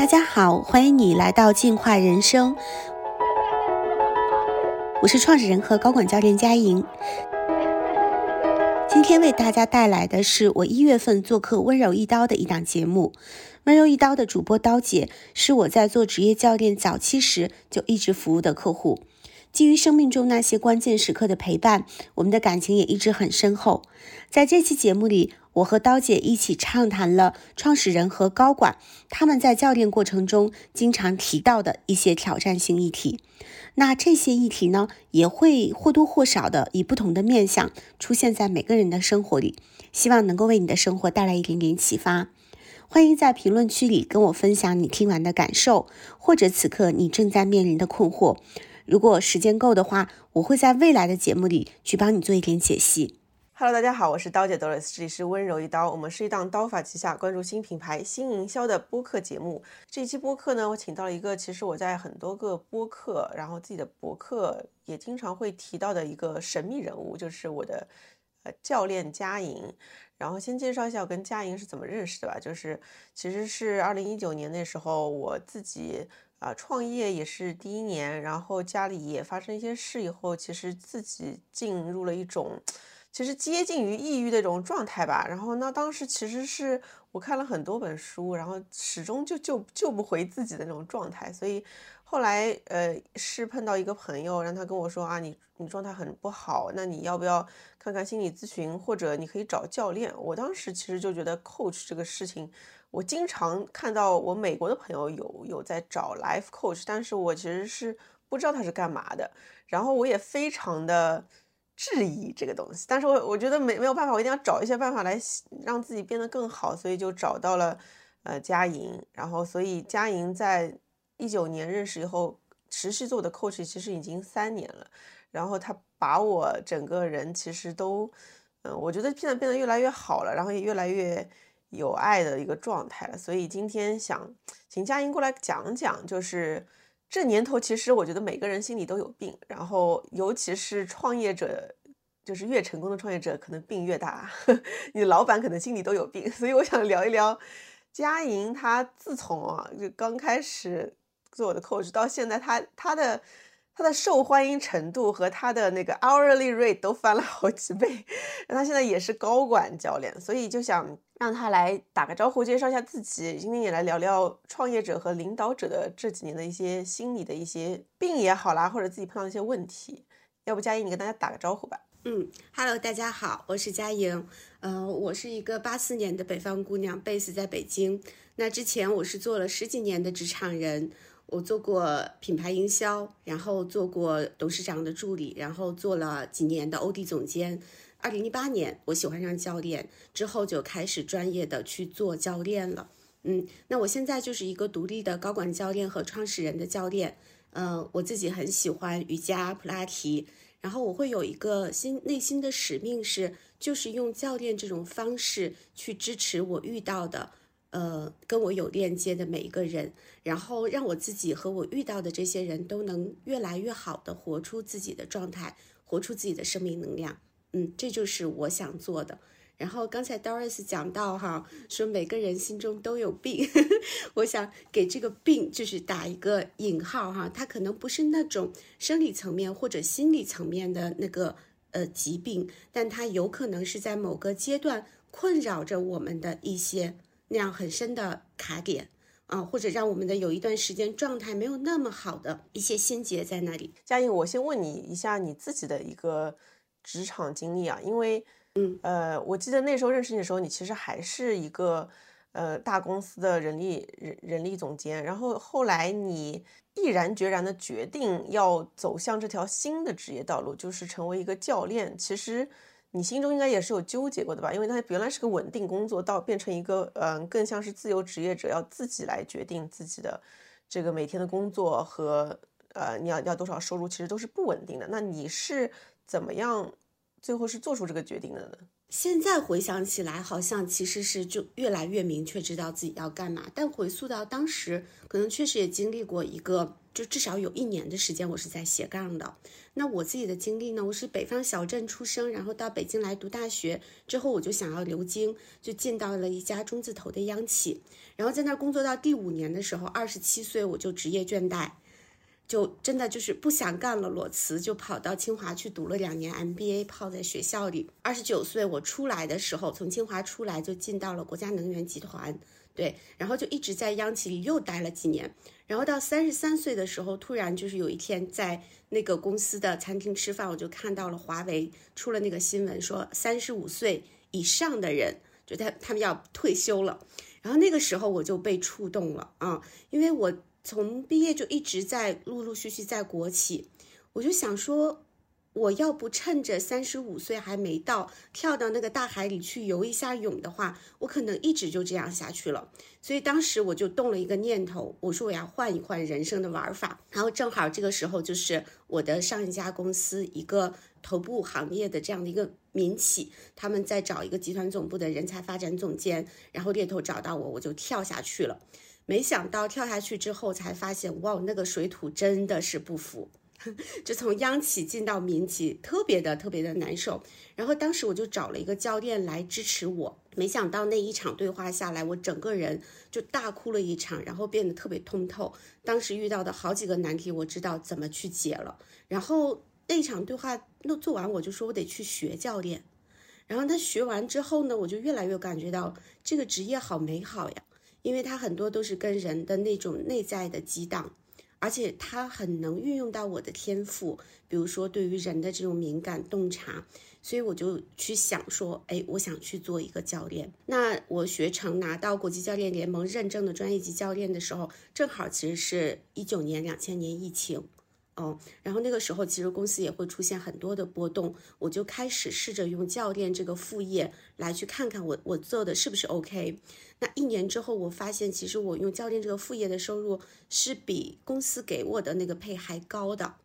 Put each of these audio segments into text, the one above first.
大家好，欢迎你来到进化人生，我是创始人和高管教练佳莹。今天为大家带来的是我一月份做客温柔一刀的一档节目。温柔一刀的主播刀姐是我在做职业教练早期时就一直服务的客户。基于生命中那些关键时刻的陪伴，我们的感情也一直很深厚。在这期节目里，我和刀姐一起畅谈了创始人和高管他们在教练过程中经常提到的一些挑战性议题。那这些议题呢，也会或多或少的以不同的面相出现在每个人的生活里，希望能够为你的生活带来一点点启发。欢迎在评论区里跟我分享你听完的感受，或者此刻你正在面临的困惑。如果时间够的话，我会在未来的节目里去帮你做一点解析。Hello，大家好，我是刀姐 Doris，这里是温柔一刀。我们是一档刀法旗下关注新品牌、新营销的播客节目。这一期播客呢，我请到了一个其实我在很多个播客，然后自己的博客也经常会提到的一个神秘人物，就是我的呃教练佳莹。然后先介绍一下我跟佳莹是怎么认识的吧，就是其实是二零一九年那时候我自己。啊，创业也是第一年，然后家里也发生一些事以后，其实自己进入了一种，其实接近于抑郁的一种状态吧。然后那当时其实是我看了很多本书，然后始终就救救不回自己的那种状态。所以后来呃是碰到一个朋友，让他跟我说啊，你你状态很不好，那你要不要看看心理咨询，或者你可以找教练。我当时其实就觉得 coach 这个事情。我经常看到我美国的朋友有有在找 life coach，但是我其实是不知道他是干嘛的，然后我也非常的质疑这个东西，但是我我觉得没没有办法，我一定要找一些办法来让自己变得更好，所以就找到了呃佳莹，然后所以佳莹在一九年认识以后，持续做的 coach 其实已经三年了，然后他把我整个人其实都嗯，我觉得现在变得越来越好了，然后也越来越。有爱的一个状态了，所以今天想请佳音过来讲讲，就是这年头，其实我觉得每个人心里都有病，然后尤其是创业者，就是越成功的创业者，可能病越大。你老板可能心里都有病，所以我想聊一聊佳莹，她自从啊就刚开始做我的 coach 到现在，他他的。他的受欢迎程度和他的那个 hourly rate 都翻了好几倍，那他现在也是高管教练，所以就想让他来打个招呼，介绍一下自己。今天也来聊聊创业者和领导者的这几年的一些心理的一些病也好啦，或者自己碰到一些问题。要不佳莹，你跟大家打个招呼吧。嗯，Hello，大家好，我是佳莹。呃，我是一个八四年的北方姑娘，base 在北京。那之前我是做了十几年的职场人。我做过品牌营销，然后做过董事长的助理，然后做了几年的欧弟总监。二零一八年，我喜欢上教练之后，就开始专业的去做教练了。嗯，那我现在就是一个独立的高管教练和创始人的教练。嗯，我自己很喜欢瑜伽、普拉提，然后我会有一个心内心的使命是，就是用教练这种方式去支持我遇到的。呃，跟我有链接的每一个人，然后让我自己和我遇到的这些人都能越来越好的活出自己的状态，活出自己的生命能量。嗯，这就是我想做的。然后刚才 Doris 讲到哈，说每个人心中都有病，我想给这个病就是打一个引号哈，它可能不是那种生理层面或者心理层面的那个呃疾病，但它有可能是在某个阶段困扰着我们的一些。那样很深的卡点啊，或者让我们的有一段时间状态没有那么好的一些心结在那里。佳颖，我先问你一下你自己的一个职场经历啊，因为嗯呃，我记得那时候认识你的时候，你其实还是一个呃大公司的人力人人力总监，然后后来你毅然决然的决定要走向这条新的职业道路，就是成为一个教练。其实。你心中应该也是有纠结过的吧？因为他原来是个稳定工作，到变成一个嗯，更像是自由职业者，要自己来决定自己的这个每天的工作和呃，你要要多少收入，其实都是不稳定的。那你是怎么样最后是做出这个决定的呢？现在回想起来，好像其实是就越来越明确知道自己要干嘛。但回溯到当时，可能确实也经历过一个，就至少有一年的时间，我是在斜杠的。那我自己的经历呢？我是北方小镇出生，然后到北京来读大学，之后我就想要留京，就进到了一家中字头的央企，然后在那儿工作到第五年的时候，二十七岁我就职业倦怠。就真的就是不想干了，裸辞就跑到清华去读了两年 MBA，泡在学校里。二十九岁我出来的时候，从清华出来就进到了国家能源集团，对，然后就一直在央企里又待了几年。然后到三十三岁的时候，突然就是有一天在那个公司的餐厅吃饭，我就看到了华为出了那个新闻，说三十五岁以上的人就他他们要退休了。然后那个时候我就被触动了啊，因为我。从毕业就一直在陆陆续续在国企，我就想说，我要不趁着三十五岁还没到，跳到那个大海里去游一下泳的话，我可能一直就这样下去了。所以当时我就动了一个念头，我说我要换一换人生的玩法。然后正好这个时候就是我的上一家公司一个头部行业的这样的一个民企，他们在找一个集团总部的人才发展总监，然后猎头找到我，我就跳下去了。没想到跳下去之后才发现，哇，那个水土真的是不服，就从央企进到民企，特别的特别的难受。然后当时我就找了一个教练来支持我，没想到那一场对话下来，我整个人就大哭了一场，然后变得特别通透。当时遇到的好几个难题，我知道怎么去解了。然后那一场对话那做完，我就说我得去学教练。然后他学完之后呢，我就越来越感觉到这个职业好美好呀。因为它很多都是跟人的那种内在的激荡，而且它很能运用到我的天赋，比如说对于人的这种敏感洞察，所以我就去想说，哎，我想去做一个教练。那我学成拿到国际教练联盟认证的专业级教练的时候，正好其实是一九年两千年疫情。哦，然后那个时候其实公司也会出现很多的波动，我就开始试着用教练这个副业来去看看我我做的是不是 OK。那一年之后，我发现其实我用教练这个副业的收入是比公司给我的那个配还高的。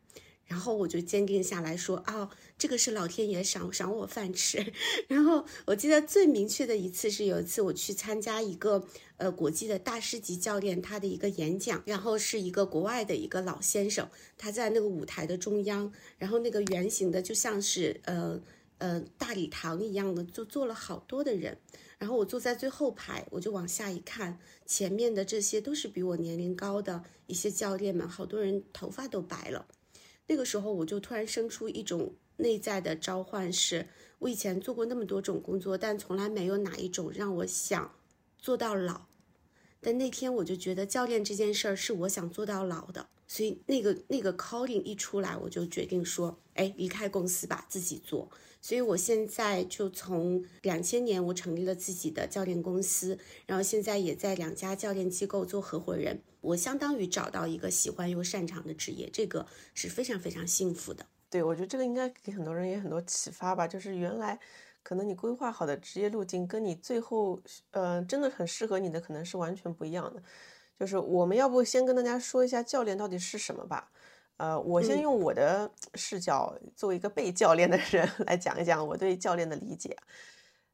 然后我就坚定下来说啊，这个是老天爷赏赏我饭吃。然后我记得最明确的一次是有一次我去参加一个呃国际的大师级教练他的一个演讲，然后是一个国外的一个老先生，他在那个舞台的中央，然后那个圆形的就像是呃呃大礼堂一样的，就坐了好多的人。然后我坐在最后排，我就往下一看，前面的这些都是比我年龄高的一些教练们，好多人头发都白了。那个时候我就突然生出一种内在的召唤，是我以前做过那么多种工作，但从来没有哪一种让我想做到老。但那天我就觉得教练这件事儿是我想做到老的，所以那个那个 calling 一出来，我就决定说，哎，离开公司吧，自己做。所以我现在就从两千年我成立了自己的教练公司，然后现在也在两家教练机构做合伙人。我相当于找到一个喜欢又擅长的职业，这个是非常非常幸福的。对，我觉得这个应该给很多人也很多启发吧。就是原来可能你规划好的职业路径，跟你最后呃真的很适合你的，可能是完全不一样的。就是我们要不先跟大家说一下教练到底是什么吧。呃，我先用我的视角，作为一个被教练的人 来讲一讲我对教练的理解。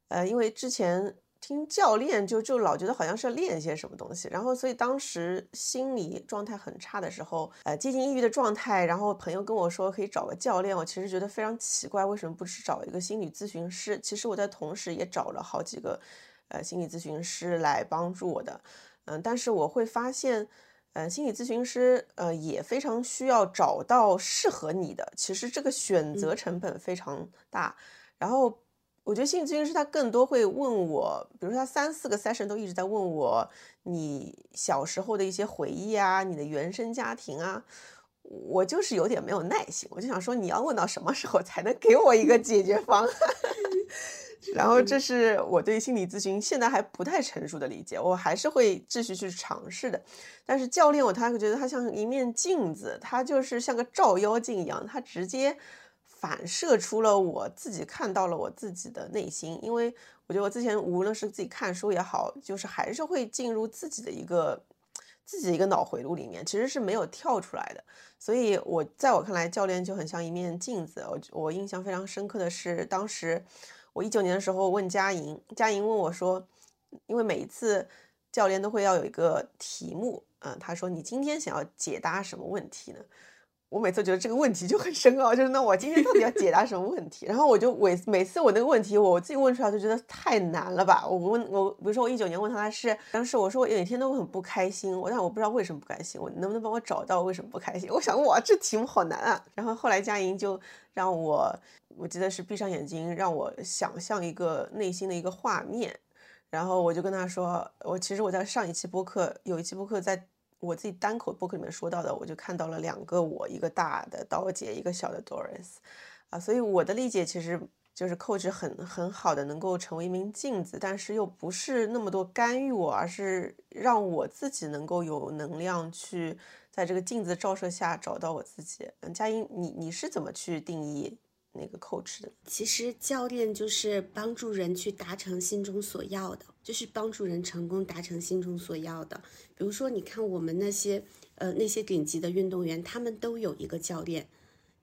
呃，因为之前听教练就就老觉得好像是要练一些什么东西，然后所以当时心理状态很差的时候，呃，接近抑郁的状态，然后朋友跟我说可以找个教练，我其实觉得非常奇怪，为什么不去找一个心理咨询师？其实我在同时也找了好几个呃心理咨询师来帮助我的，嗯，但是我会发现。呃，心理咨询师呃也非常需要找到适合你的，其实这个选择成本非常大。然后我觉得心理咨询师他更多会问我，比如说他三四个 session 都一直在问我你小时候的一些回忆啊，你的原生家庭啊，我就是有点没有耐心，我就想说你要问到什么时候才能给我一个解决方案？然后这是我对心理咨询现在还不太成熟的理解，我还是会继续去尝试的。但是教练我他会觉得他像一面镜子，他就是像个照妖镜一样，他直接反射出了我自己看到了我自己的内心。因为我觉得我之前无论是自己看书也好，就是还是会进入自己的一个自己一个脑回路里面，其实是没有跳出来的。所以我在我看来，教练就很像一面镜子。我我印象非常深刻的是当时。我一九年的时候问佳莹，佳莹问我说，因为每一次教练都会要有一个题目，嗯，他说你今天想要解答什么问题呢？我每次觉得这个问题就很深奥，就是那我今天到底要解答什么问题？然后我就每每次我那个问题我自己问出来就觉得太难了吧。我问我比如说我一九年问他是，当时我说我每天都很不开心，我但我不知道为什么不开心，我能不能帮我找到为什么不开心？我想哇这题目好难啊。然后后来佳莹就让我，我记得是闭上眼睛让我想象一个内心的一个画面，然后我就跟他说，我其实我在上一期播客有一期播客在。我自己单口播客里面说到的，我就看到了两个我，一个大的刀姐，一个小的 Doris，啊，所以我的理解其实就是 coach 很很好的能够成为一名镜子，但是又不是那么多干预我，而是让我自己能够有能量去在这个镜子照射下找到我自己。嗯，佳音，你你是怎么去定义？那个 coach 的，其实教练就是帮助人去达成心中所要的，就是帮助人成功达成心中所要的。比如说，你看我们那些呃那些顶级的运动员，他们都有一个教练。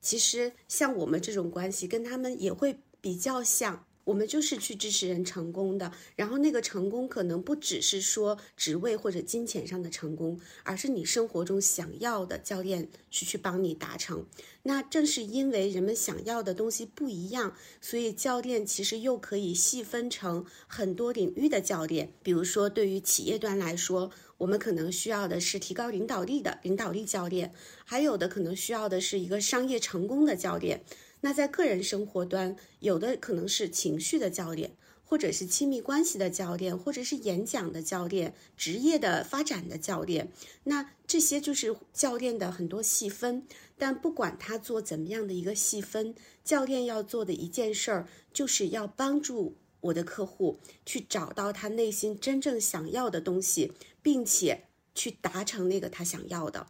其实像我们这种关系，跟他们也会比较像。我们就是去支持人成功的，然后那个成功可能不只是说职位或者金钱上的成功，而是你生活中想要的教练去去帮你达成。那正是因为人们想要的东西不一样，所以教练其实又可以细分成很多领域的教练。比如说，对于企业端来说，我们可能需要的是提高领导力的领导力教练，还有的可能需要的是一个商业成功的教练。那在个人生活端，有的可能是情绪的教练，或者是亲密关系的教练，或者是演讲的教练，职业的发展的教练。那这些就是教练的很多细分。但不管他做怎么样的一个细分，教练要做的一件事儿，就是要帮助我的客户去找到他内心真正想要的东西，并且去达成那个他想要的。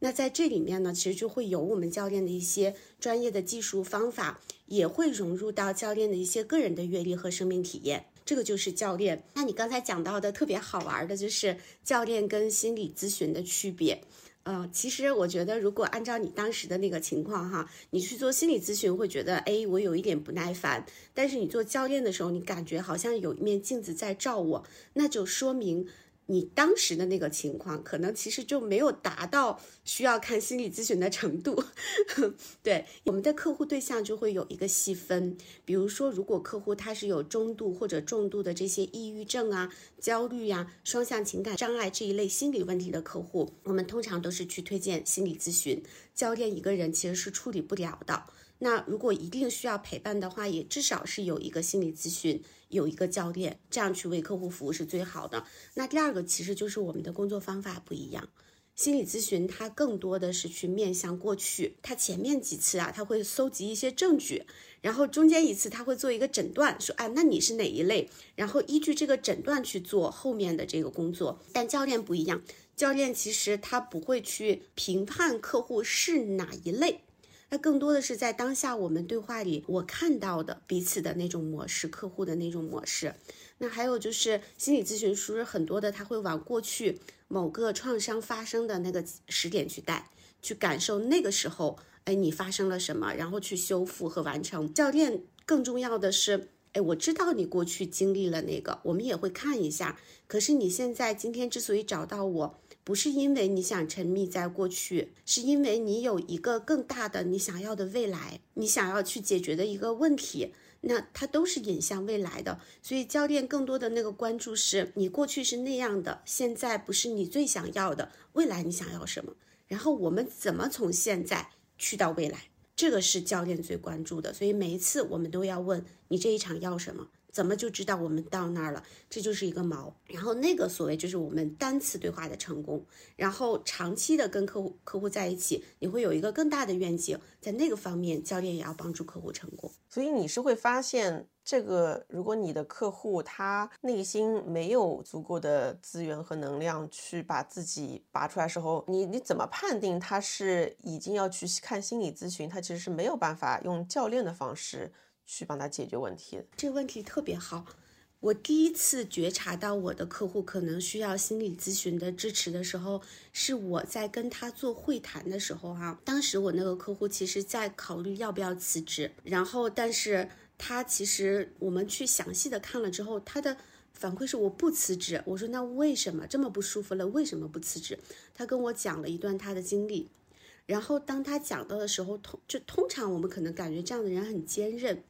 那在这里面呢，其实就会有我们教练的一些专业的技术方法，也会融入到教练的一些个人的阅历和生命体验。这个就是教练。那你刚才讲到的特别好玩的，就是教练跟心理咨询的区别。呃，其实我觉得，如果按照你当时的那个情况哈，你去做心理咨询会觉得，哎，我有一点不耐烦。但是你做教练的时候，你感觉好像有一面镜子在照我，那就说明。你当时的那个情况，可能其实就没有达到需要看心理咨询的程度。对，我们的客户对象就会有一个细分，比如说，如果客户他是有中度或者重度的这些抑郁症啊、焦虑呀、双向情感障碍这一类心理问题的客户，我们通常都是去推荐心理咨询。教练一个人其实是处理不了的。那如果一定需要陪伴的话，也至少是有一个心理咨询，有一个教练，这样去为客户服务是最好的。那第二个其实就是我们的工作方法不一样，心理咨询它更多的是去面向过去，它前面几次啊，它会搜集一些证据，然后中间一次他会做一个诊断，说啊，那你是哪一类，然后依据这个诊断去做后面的这个工作。但教练不一样，教练其实他不会去评判客户是哪一类。那更多的是在当下我们对话里，我看到的彼此的那种模式，客户的那种模式。那还有就是心理咨询师很多的，他会往过去某个创伤发生的那个时点去带，去感受那个时候，哎，你发生了什么，然后去修复和完成。教练更重要的是，哎，我知道你过去经历了那个，我们也会看一下。可是你现在今天之所以找到我。不是因为你想沉迷在过去，是因为你有一个更大的你想要的未来，你想要去解决的一个问题，那它都是引向未来的。所以教练更多的那个关注是你过去是那样的，现在不是你最想要的，未来你想要什么？然后我们怎么从现在去到未来？这个是教练最关注的。所以每一次我们都要问你这一场要什么。怎么就知道我们到那儿了？这就是一个锚。然后那个所谓就是我们单次对话的成功，然后长期的跟客户客户在一起，你会有一个更大的愿景，在那个方面，教练也要帮助客户成功。所以你是会发现，这个如果你的客户他内心没有足够的资源和能量去把自己拔出来时候，你你怎么判定他是已经要去看心理咨询？他其实是没有办法用教练的方式。去帮他解决问题，这个问题特别好。我第一次觉察到我的客户可能需要心理咨询的支持的时候，是我在跟他做会谈的时候哈。当时我那个客户其实在考虑要不要辞职，然后但是他其实我们去详细的看了之后，他的反馈是我不辞职。我说那为什么这么不舒服了？为什么不辞职？他跟我讲了一段他的经历。然后当他讲到的时候，通就通常我们可能感觉这样的人很坚韧，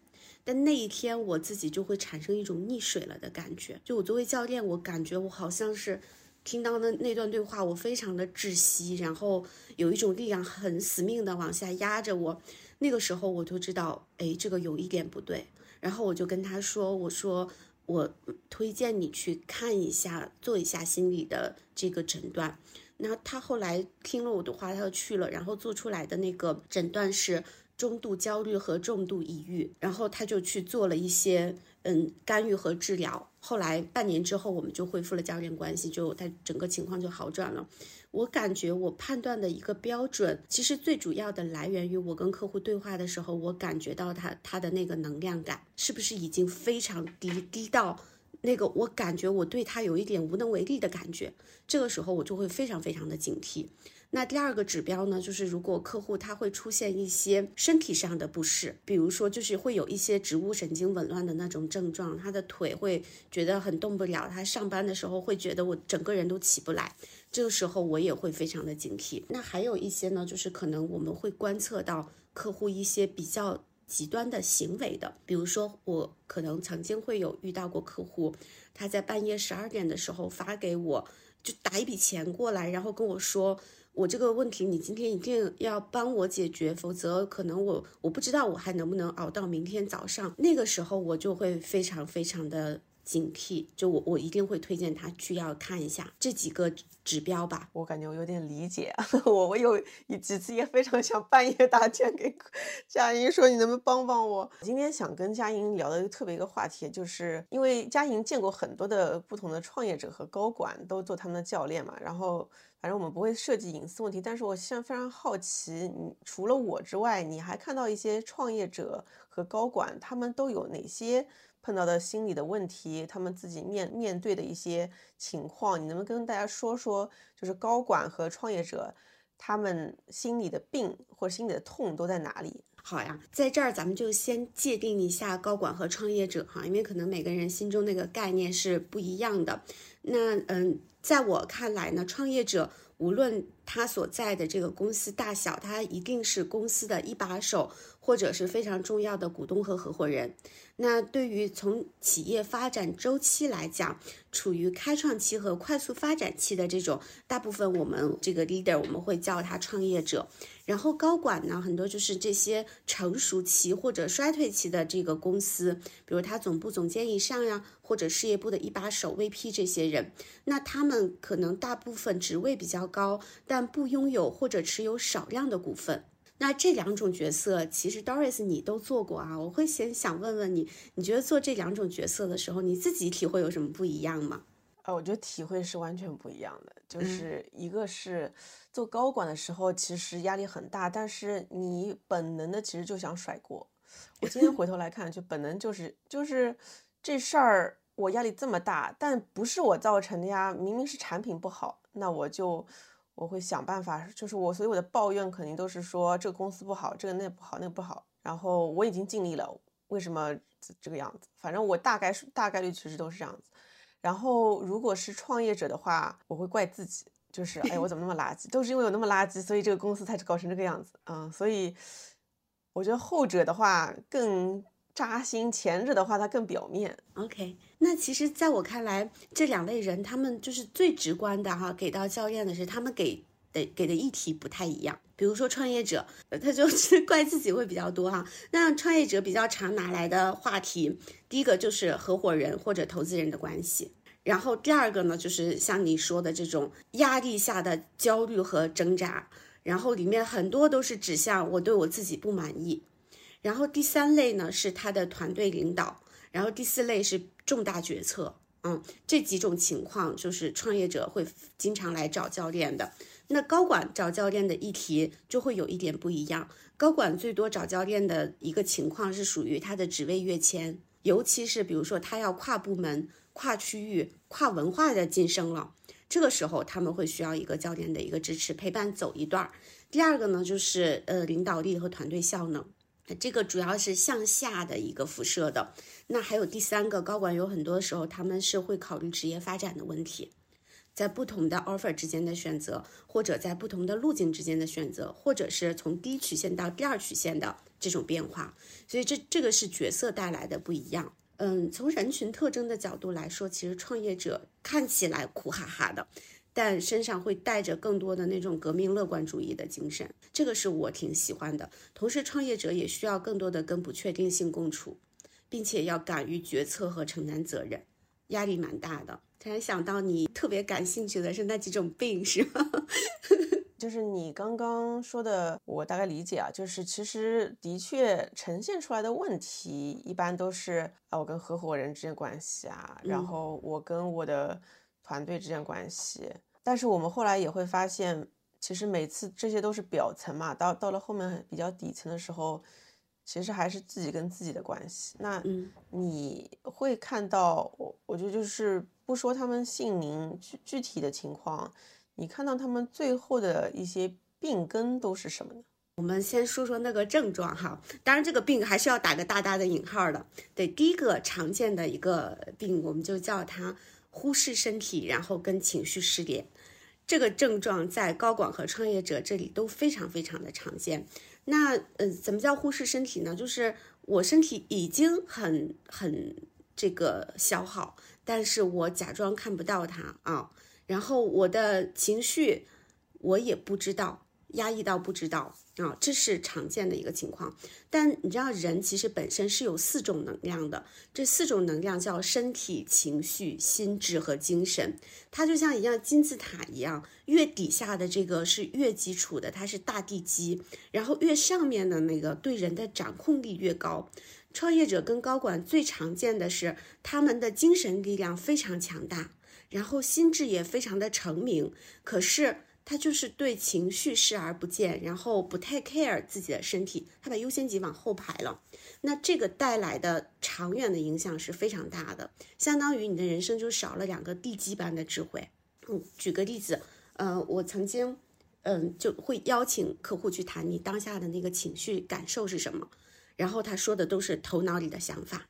但那一天我自己就会产生一种溺水了的感觉。就我作为教练，我感觉我好像是听到的那段对话，我非常的窒息，然后有一种力量很死命的往下压着我。那个时候我就知道，哎，这个有一点不对。然后我就跟他说：“我说我推荐你去看一下，做一下心理的这个诊断。”那他后来听了我的话，他就去了，然后做出来的那个诊断是中度焦虑和重度抑郁，然后他就去做了一些嗯干预和治疗。后来半年之后，我们就恢复了教练关系，就他整个情况就好转了。我感觉我判断的一个标准，其实最主要的来源于我跟客户对话的时候，我感觉到他他的那个能量感是不是已经非常低，低到。那个我感觉我对他有一点无能为力的感觉，这个时候我就会非常非常的警惕。那第二个指标呢，就是如果客户他会出现一些身体上的不适，比如说就是会有一些植物神经紊乱的那种症状，他的腿会觉得很动不了，他上班的时候会觉得我整个人都起不来，这个时候我也会非常的警惕。那还有一些呢，就是可能我们会观测到客户一些比较。极端的行为的，比如说我可能曾经会有遇到过客户，他在半夜十二点的时候发给我，就打一笔钱过来，然后跟我说，我这个问题你今天一定要帮我解决，否则可能我我不知道我还能不能熬到明天早上。那个时候我就会非常非常的。警惕，就我我一定会推荐他去要看一下这几个指标吧。我感觉我有点理解，我我有几次也非常想半夜打钱给佳莹说，你能不能帮帮我？今天想跟佳莹聊的特别一个话题，就是因为佳莹见过很多的不同的创业者和高管，都做他们的教练嘛。然后反正我们不会涉及隐私问题，但是我现在非常好奇，你除了我之外，你还看到一些创业者和高管，他们都有哪些？碰到的心理的问题，他们自己面面对的一些情况，你能不能跟大家说说？就是高管和创业者，他们心里的病或心里的痛都在哪里？好呀，在这儿咱们就先界定一下高管和创业者哈，因为可能每个人心中那个概念是不一样的。那嗯，在我看来呢，创业者无论他所在的这个公司大小，他一定是公司的一把手。或者是非常重要的股东和合伙人。那对于从企业发展周期来讲，处于开创期和快速发展期的这种，大部分我们这个 leader 我们会叫他创业者。然后高管呢，很多就是这些成熟期或者衰退期的这个公司，比如他总部总监以上呀，或者事业部的一把手 VP 这些人，那他们可能大部分职位比较高，但不拥有或者持有少量的股份。那这两种角色，其实 Doris 你都做过啊。我会先想问问你，你觉得做这两种角色的时候，你自己体会有什么不一样吗？呃，我觉得体会是完全不一样的。就是一个是做高管的时候，其实压力很大，但是你本能的其实就想甩锅。我今天回头来看，就本能就是就是这事儿我压力这么大，但不是我造成的呀，明明是产品不好，那我就。我会想办法，就是我，所以我的抱怨肯定都是说这个公司不好，这个那不好，那个不好。然后我已经尽力了，为什么这个样子？反正我大概是大概率其实都是这样子。然后如果是创业者的话，我会怪自己，就是哎，我怎么那么垃圾？都是因为有那么垃圾，所以这个公司才搞成这个样子。嗯，所以我觉得后者的话更。扎心，前者的话它更表面。OK，那其实在我看来，这两类人他们就是最直观的哈，给到教练的是他们给的给的议题不太一样。比如说创业者，他就 是怪自己会比较多哈。那创业者比较常拿来的话题，第一个就是合伙人或者投资人的关系，然后第二个呢就是像你说的这种压力下的焦虑和挣扎，然后里面很多都是指向我对我自己不满意。然后第三类呢是他的团队领导，然后第四类是重大决策，嗯，这几种情况就是创业者会经常来找教练的。那高管找教练的议题就会有一点不一样，高管最多找教练的一个情况是属于他的职位跃迁，尤其是比如说他要跨部门、跨区域、跨文化的晋升了，这个时候他们会需要一个教练的一个支持陪伴走一段。第二个呢就是呃领导力和团队效能。这个主要是向下的一个辐射的。那还有第三个，高管有很多时候他们是会考虑职业发展的问题，在不同的 offer 之间的选择，或者在不同的路径之间的选择，或者是从第一曲线到第二曲线的这种变化。所以这这个是角色带来的不一样。嗯，从人群特征的角度来说，其实创业者看起来苦哈哈的。但身上会带着更多的那种革命乐观主义的精神，这个是我挺喜欢的。同时，创业者也需要更多的跟不确定性共处，并且要敢于决策和承担责任，压力蛮大的。突然想到你特别感兴趣的是那几种病，是吗？就是你刚刚说的，我大概理解啊，就是其实的确呈现出来的问题，一般都是啊，我跟合伙人之间关系啊，然后我跟我的。团队之间关系，但是我们后来也会发现，其实每次这些都是表层嘛，到到了后面比较底层的时候，其实还是自己跟自己的关系。那你会看到，我我觉得就是不说他们姓名具具体的情况，你看到他们最后的一些病根都是什么呢？我们先说说那个症状哈，当然这个病还是要打个大大的引号的。对，第一个常见的一个病，我们就叫它。忽视身体，然后跟情绪失联，这个症状在高管和创业者这里都非常非常的常见。那呃，怎么叫忽视身体呢？就是我身体已经很很这个消耗，但是我假装看不到它啊。然后我的情绪我也不知道。压抑到不知道啊，这是常见的一个情况。但你知道，人其实本身是有四种能量的，这四种能量叫身体、情绪、心智和精神。它就像一样金字塔一样，越底下的这个是越基础的，它是大地基，然后越上面的那个对人的掌控力越高。创业者跟高管最常见的是，他们的精神力量非常强大，然后心智也非常的成名，可是。他就是对情绪视而不见，然后不太 care 自己的身体，他把优先级往后排了。那这个带来的长远的影响是非常大的，相当于你的人生就少了两个地基般的智慧。嗯，举个例子，呃，我曾经，嗯，就会邀请客户去谈你当下的那个情绪感受是什么，然后他说的都是头脑里的想法，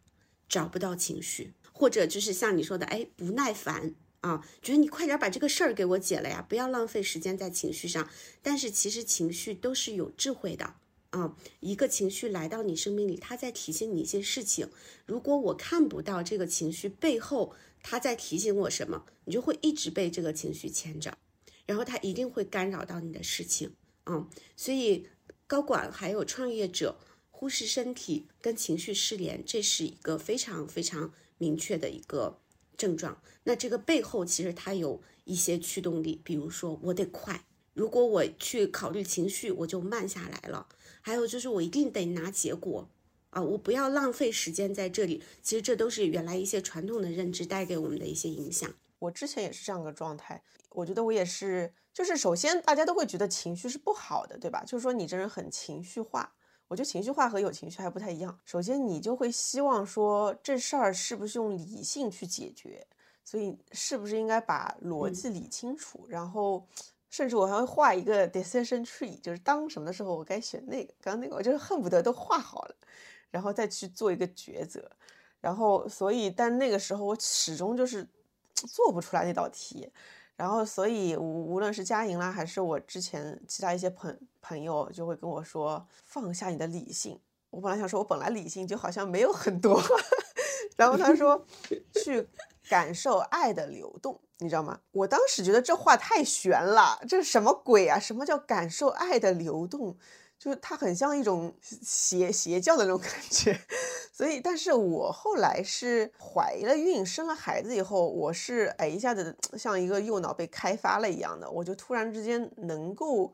找不到情绪，或者就是像你说的，哎，不耐烦。啊，觉得你快点把这个事儿给我解了呀，不要浪费时间在情绪上。但是其实情绪都是有智慧的啊，一个情绪来到你生命里，它在提醒你一些事情。如果我看不到这个情绪背后它在提醒我什么，你就会一直被这个情绪牵着，然后它一定会干扰到你的事情啊。所以高管还有创业者忽视身体跟情绪失联，这是一个非常非常明确的一个。症状，那这个背后其实它有一些驱动力，比如说我得快，如果我去考虑情绪，我就慢下来了。还有就是我一定得拿结果啊，我不要浪费时间在这里。其实这都是原来一些传统的认知带给我们的一些影响。我之前也是这样个状态，我觉得我也是，就是首先大家都会觉得情绪是不好的，对吧？就是说你这人很情绪化。我觉得情绪化和有情绪还不太一样。首先，你就会希望说这事儿是不是用理性去解决，所以是不是应该把逻辑理清楚？然后，甚至我还会画一个 decision tree，就是当什么的时候我该选那个，刚刚那个我就是恨不得都画好了，然后再去做一个抉择。然后，所以但那个时候我始终就是做不出来那道题。然后，所以无无论是佳莹啦，还是我之前其他一些朋朋友，就会跟我说放下你的理性。我本来想说，我本来理性就好像没有很多。然后他说 去感受爱的流动，你知道吗？我当时觉得这话太悬了，这是什么鬼啊？什么叫感受爱的流动？就是它很像一种邪邪教的那种感觉。所以，但是我后来是怀了孕，生了孩子以后，我是哎一下子像一个右脑被开发了一样的，我就突然之间能够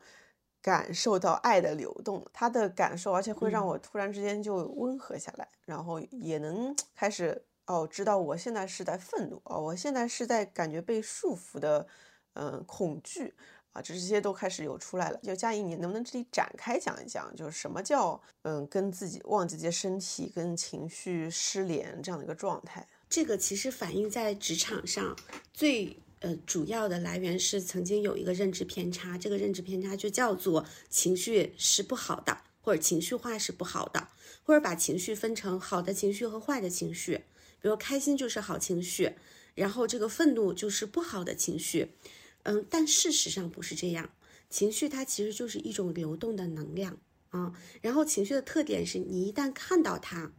感受到爱的流动，它的感受，而且会让我突然之间就温和下来，然后也能开始哦，知道我现在是在愤怒哦，我现在是在感觉被束缚的，嗯，恐惧。这些都开始有出来了，就嘉怡，你能不能这里展开讲一讲，就是什么叫嗯跟自己忘记自己的身体跟情绪失联这样的一个状态？这个其实反映在职场上最呃主要的来源是曾经有一个认知偏差，这个认知偏差就叫做情绪是不好的。或者情绪化是不好的，或者把情绪分成好的情绪和坏的情绪，比如开心就是好情绪，然后这个愤怒就是不好的情绪。嗯，但事实上不是这样，情绪它其实就是一种流动的能量啊。然后情绪的特点是你一旦看到它，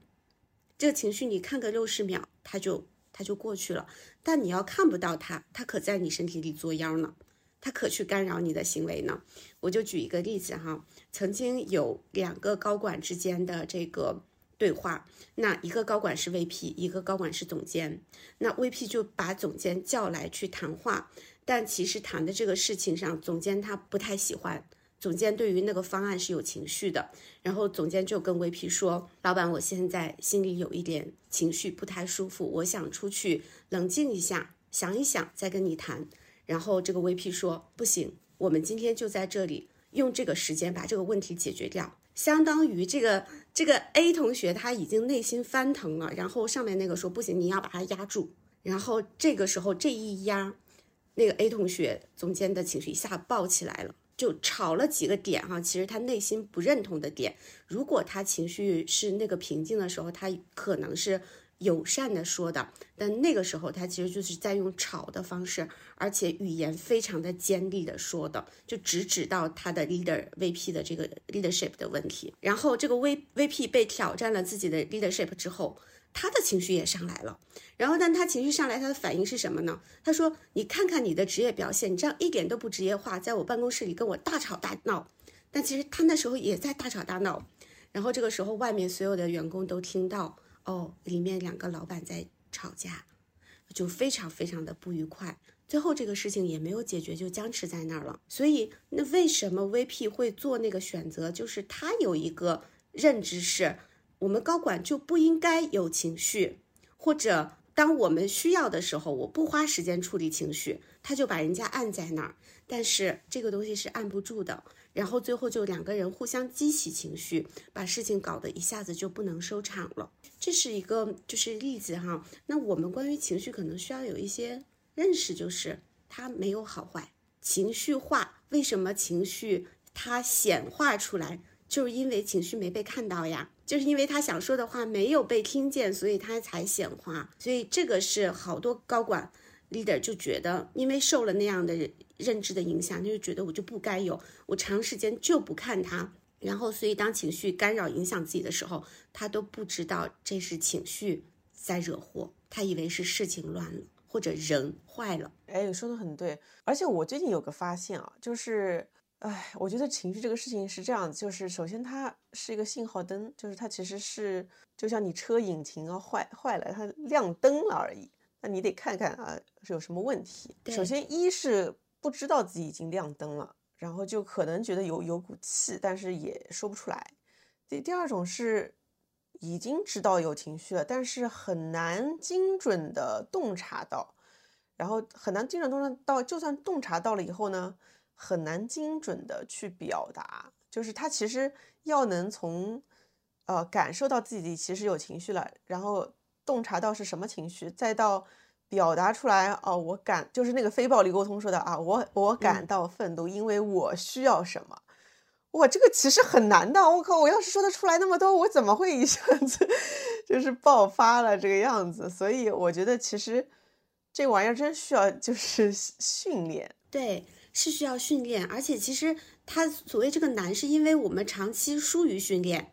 这个情绪你看个六十秒，它就它就过去了。但你要看不到它，它可在你身体里作妖呢。它可去干扰你的行为呢？我就举一个例子哈，曾经有两个高管之间的这个对话，那一个高管是 VP，一个高管是总监，那 VP 就把总监叫来去谈话，但其实谈的这个事情上，总监他不太喜欢，总监对于那个方案是有情绪的，然后总监就跟 VP 说：“老板，我现在心里有一点情绪不太舒服，我想出去冷静一下，想一想再跟你谈。”然后这个 VP 说不行，我们今天就在这里用这个时间把这个问题解决掉。相当于这个这个 A 同学他已经内心翻腾了，然后上面那个说不行，你要把他压住。然后这个时候这一压，那个 A 同学总监的情绪一下爆起来了，就吵了几个点哈。其实他内心不认同的点，如果他情绪是那个平静的时候，他可能是。友善的说的，但那个时候他其实就是在用吵的方式，而且语言非常的尖利的说的，就直指到他的 leader VP 的这个 leadership 的问题。然后这个 V VP 被挑战了自己的 leadership 之后，他的情绪也上来了。然后但他情绪上来，他的反应是什么呢？他说：“你看看你的职业表现，你这样一点都不职业化，在我办公室里跟我大吵大闹。”但其实他那时候也在大吵大闹。然后这个时候外面所有的员工都听到。哦，里面两个老板在吵架，就非常非常的不愉快。最后这个事情也没有解决，就僵持在那儿了。所以，那为什么 VP 会做那个选择？就是他有一个认知是，我们高管就不应该有情绪，或者当我们需要的时候，我不花时间处理情绪，他就把人家按在那儿。但是这个东西是按不住的。然后最后就两个人互相激起情绪，把事情搞得一下子就不能收场了。这是一个就是例子哈。那我们关于情绪可能需要有一些认识，就是它没有好坏，情绪化。为什么情绪它显化出来，就是因为情绪没被看到呀，就是因为他想说的话没有被听见，所以他才显化。所以这个是好多高管 leader 就觉得，因为受了那样的。认知的影响，他就觉得我就不该有，我长时间就不看他，然后所以当情绪干扰影响自己的时候，他都不知道这是情绪在惹祸，他以为是事情乱了或者人坏了。哎，你说的很对，而且我最近有个发现啊，就是，哎，我觉得情绪这个事情是这样，就是首先它是一个信号灯，就是它其实是就像你车引擎啊坏坏了，它亮灯了而已，那你得看看啊是有什么问题。首先一是。不知道自己已经亮灯了，然后就可能觉得有有股气，但是也说不出来。第第二种是已经知道有情绪了，但是很难精准的洞察到，然后很难精准洞察到，就算洞察到了以后呢，很难精准的去表达。就是他其实要能从呃感受到自己其实有情绪了，然后洞察到是什么情绪，再到。表达出来哦，我感就是那个非暴力沟通说的啊，我我感到愤怒，因为我需要什么？哇，这个其实很难的。我靠，我要是说得出来那么多，我怎么会一下子 就是爆发了这个样子？所以我觉得其实这玩意儿真需要就是训练。对，是需要训练，而且其实它所谓这个难，是因为我们长期疏于训练。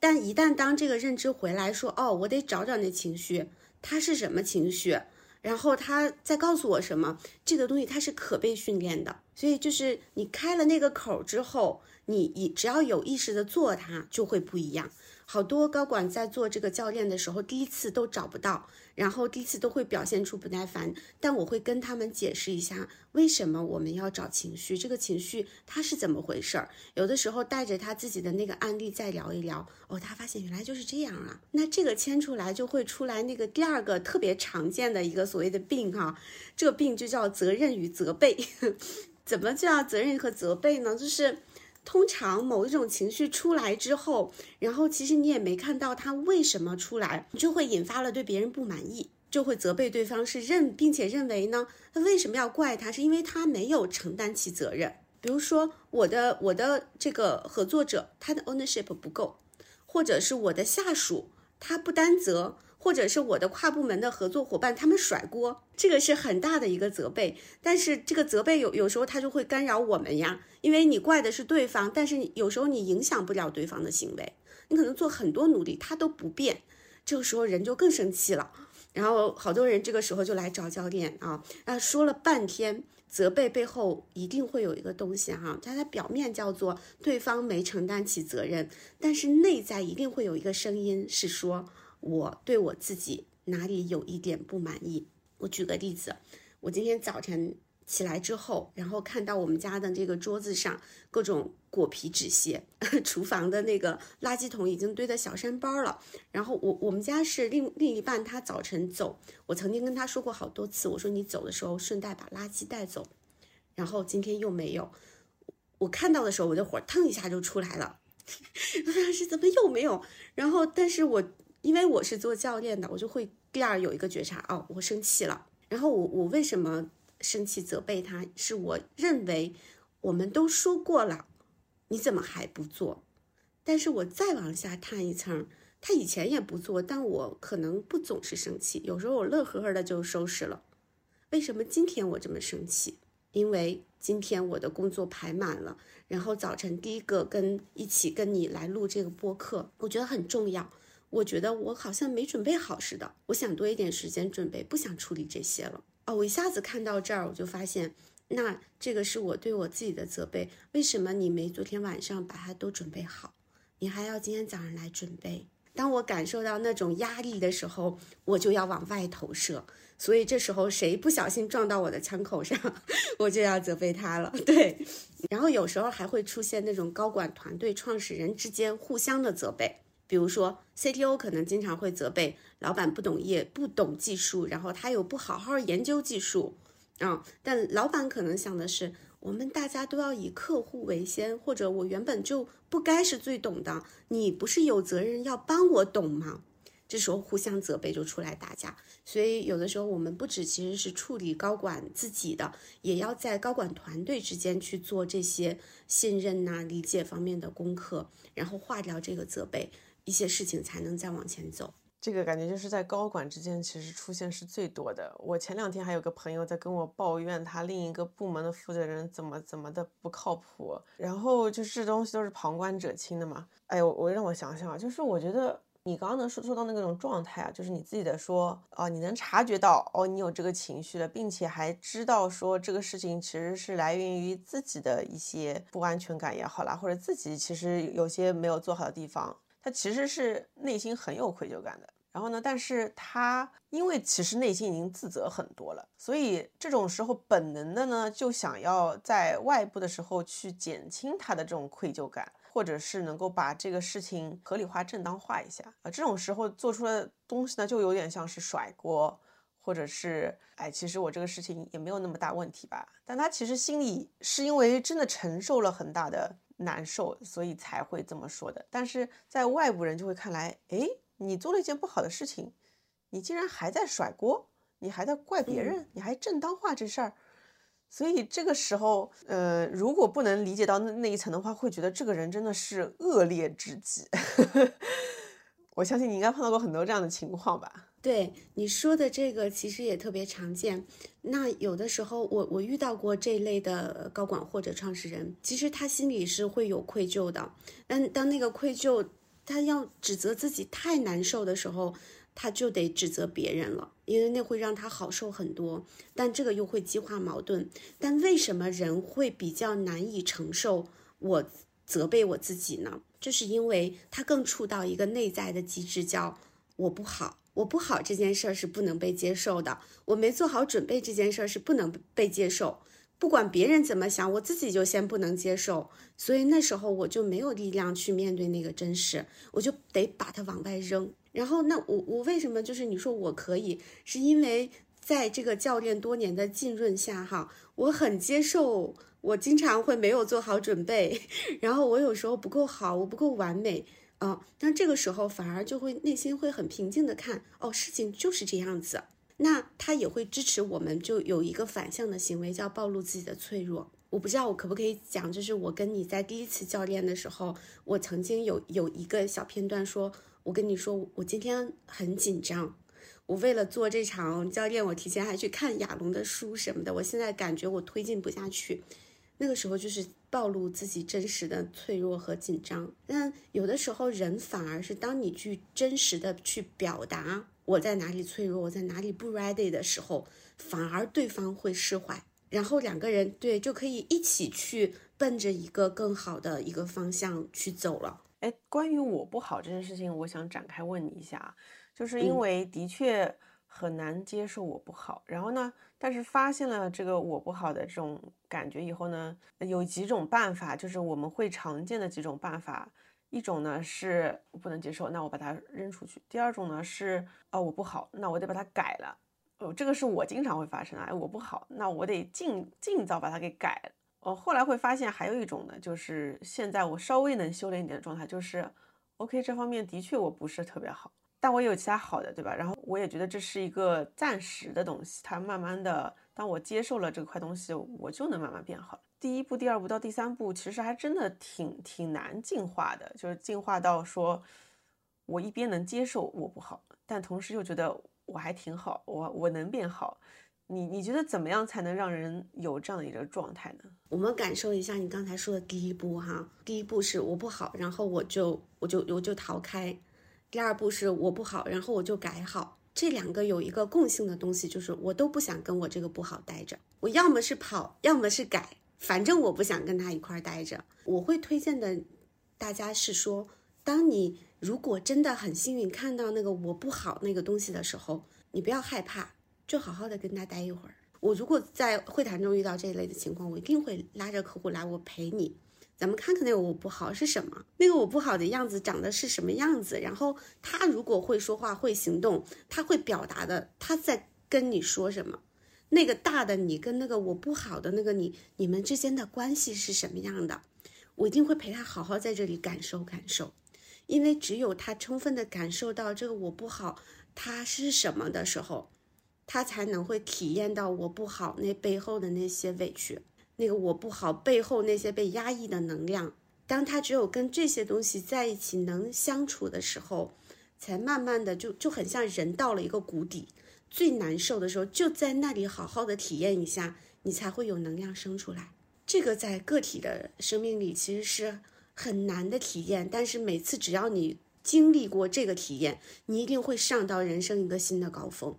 但一旦当这个认知回来，说哦，我得找找那情绪，它是什么情绪？然后他再告诉我什么，这个东西它是可被训练的，所以就是你开了那个口之后，你你只要有意识的做它，就会不一样。好多高管在做这个教练的时候，第一次都找不到，然后第一次都会表现出不耐烦。但我会跟他们解释一下，为什么我们要找情绪，这个情绪它是怎么回事儿。有的时候带着他自己的那个案例再聊一聊，哦，他发现原来就是这样啊。那这个牵出来就会出来那个第二个特别常见的一个所谓的病哈，这个病就叫责任与责备。怎么叫责任和责备呢？就是。通常某一种情绪出来之后，然后其实你也没看到它为什么出来，你就会引发了对别人不满意，就会责备对方是认，并且认为呢，他为什么要怪他，是因为他没有承担起责任。比如说我的我的这个合作者他的 ownership 不够，或者是我的下属他不担责。或者是我的跨部门的合作伙伴，他们甩锅，这个是很大的一个责备。但是这个责备有有时候他就会干扰我们呀，因为你怪的是对方，但是有时候你影响不了对方的行为，你可能做很多努力，他都不变，这个时候人就更生气了。然后好多人这个时候就来找教练啊，那说了半天，责备背后一定会有一个东西哈，它的表面叫做对方没承担起责任，但是内在一定会有一个声音是说。我对我自己哪里有一点不满意？我举个例子，我今天早晨起来之后，然后看到我们家的这个桌子上各种果皮纸屑，厨房的那个垃圾桶已经堆得小山包了。然后我我们家是另另一半，他早晨走，我曾经跟他说过好多次，我说你走的时候顺带把垃圾带走。然后今天又没有，我看到的时候我的火腾一下就出来了，我当时怎么又没有？然后但是我。因为我是做教练的，我就会第二有一个觉察哦，我生气了。然后我我为什么生气责备他？是我认为我们都说过了，你怎么还不做？但是我再往下探一层，他以前也不做，但我可能不总是生气，有时候我乐呵呵的就收拾了。为什么今天我这么生气？因为今天我的工作排满了，然后早晨第一个跟一起跟你来录这个播客，我觉得很重要。我觉得我好像没准备好似的，我想多一点时间准备，不想处理这些了啊！我一下子看到这儿，我就发现，那这个是我对我自己的责备。为什么你没昨天晚上把它都准备好，你还要今天早上来准备？当我感受到那种压力的时候，我就要往外投射。所以这时候谁不小心撞到我的枪口上，我就要责备他了。对，然后有时候还会出现那种高管团队创始人之间互相的责备。比如说，CTO 可能经常会责备老板不懂业、不懂技术，然后他又不好好研究技术，啊，但老板可能想的是，我们大家都要以客户为先，或者我原本就不该是最懂的，你不是有责任要帮我懂吗？这时候互相责备就出来打架。所以有的时候我们不止其实是处理高管自己的，也要在高管团队之间去做这些信任呐、理解方面的功课，然后化掉这个责备。一些事情才能再往前走，这个感觉就是在高管之间其实出现是最多的。我前两天还有个朋友在跟我抱怨他另一个部门的负责人怎么怎么的不靠谱，然后就是这东西都是旁观者清的嘛。哎呦，我让我想想啊，就是我觉得你刚刚能说说到那种状态啊，就是你自己的说哦，你能察觉到哦，你有这个情绪了，并且还知道说这个事情其实是来源于自己的一些不安全感也好啦，或者自己其实有些没有做好的地方。他其实是内心很有愧疚感的，然后呢，但是他因为其实内心已经自责很多了，所以这种时候本能的呢，就想要在外部的时候去减轻他的这种愧疚感，或者是能够把这个事情合理化、正当化一下啊。这种时候做出的东西呢，就有点像是甩锅，或者是哎，其实我这个事情也没有那么大问题吧。但他其实心里是因为真的承受了很大的。难受，所以才会这么说的。但是在外部人就会看来，哎，你做了一件不好的事情，你竟然还在甩锅，你还在怪别人，你还正当化这事儿。所以这个时候，呃，如果不能理解到那那一层的话，会觉得这个人真的是恶劣至极。我相信你应该碰到过很多这样的情况吧。对你说的这个，其实也特别常见。那有的时候，我我遇到过这类的高管或者创始人，其实他心里是会有愧疚的。但当那个愧疚，他要指责自己太难受的时候，他就得指责别人了，因为那会让他好受很多。但这个又会激化矛盾。但为什么人会比较难以承受我责备我自己呢？就是因为他更触到一个内在的机制，叫我不好。我不好这件事儿是不能被接受的，我没做好准备这件事儿是不能被接受，不管别人怎么想，我自己就先不能接受，所以那时候我就没有力量去面对那个真实，我就得把它往外扔。然后那我我为什么就是你说我可以，是因为在这个教练多年的浸润下哈，我很接受，我经常会没有做好准备，然后我有时候不够好，我不够完美。哦，那这个时候反而就会内心会很平静的看，哦，事情就是这样子。那他也会支持我们，就有一个反向的行为，叫暴露自己的脆弱。我不知道我可不可以讲，就是我跟你在第一次教练的时候，我曾经有有一个小片段说，我跟你说我今天很紧张，我为了做这场教练，我提前还去看亚龙的书什么的，我现在感觉我推进不下去。那个时候就是暴露自己真实的脆弱和紧张。但有的时候人反而是当你去真实的去表达我在哪里脆弱，我在哪里不 ready 的时候，反而对方会释怀，然后两个人对就可以一起去奔着一个更好的一个方向去走了。哎，关于我不好这件事情，我想展开问你一下，就是因为的确很难接受我不好，然后呢？但是发现了这个我不好的这种感觉以后呢，有几种办法，就是我们会常见的几种办法。一种呢是不能接受，那我把它扔出去；第二种呢是哦我不好，那我得把它改了。哦，这个是我经常会发生的。哎，我不好，那我得尽尽早把它给改了。哦，后来会发现还有一种呢，就是现在我稍微能修炼一点的状态，就是 OK 这方面的确我不是特别好。但我也有其他好的，对吧？然后我也觉得这是一个暂时的东西，它慢慢的，当我接受了这块东西，我就能慢慢变好。第一步、第二步到第三步，其实还真的挺挺难进化的，就是进化到说，我一边能接受我不好，但同时又觉得我还挺好，我我能变好。你你觉得怎么样才能让人有这样的一个状态呢？我们感受一下你刚才说的第一步哈，第一步是我不好，然后我就我就我就逃开。第二步是我不好，然后我就改好。这两个有一个共性的东西，就是我都不想跟我这个不好待着。我要么是跑，要么是改，反正我不想跟他一块待着。我会推荐的，大家是说，当你如果真的很幸运看到那个我不好那个东西的时候，你不要害怕，就好好的跟他待一会儿。我如果在会谈中遇到这一类的情况，我一定会拉着客户来，我陪你。咱们看看那个我不好是什么？那个我不好的样子长得是什么样子？然后他如果会说话、会行动，他会表达的，他在跟你说什么？那个大的你跟那个我不好的那个你，你们之间的关系是什么样的？我一定会陪他好好在这里感受感受，因为只有他充分的感受到这个我不好他是什么的时候，他才能会体验到我不好那背后的那些委屈。那个我不好背后那些被压抑的能量，当他只有跟这些东西在一起能相处的时候，才慢慢的就就很像人到了一个谷底，最难受的时候就在那里好好的体验一下，你才会有能量生出来。这个在个体的生命里其实是很难的体验，但是每次只要你经历过这个体验，你一定会上到人生一个新的高峰。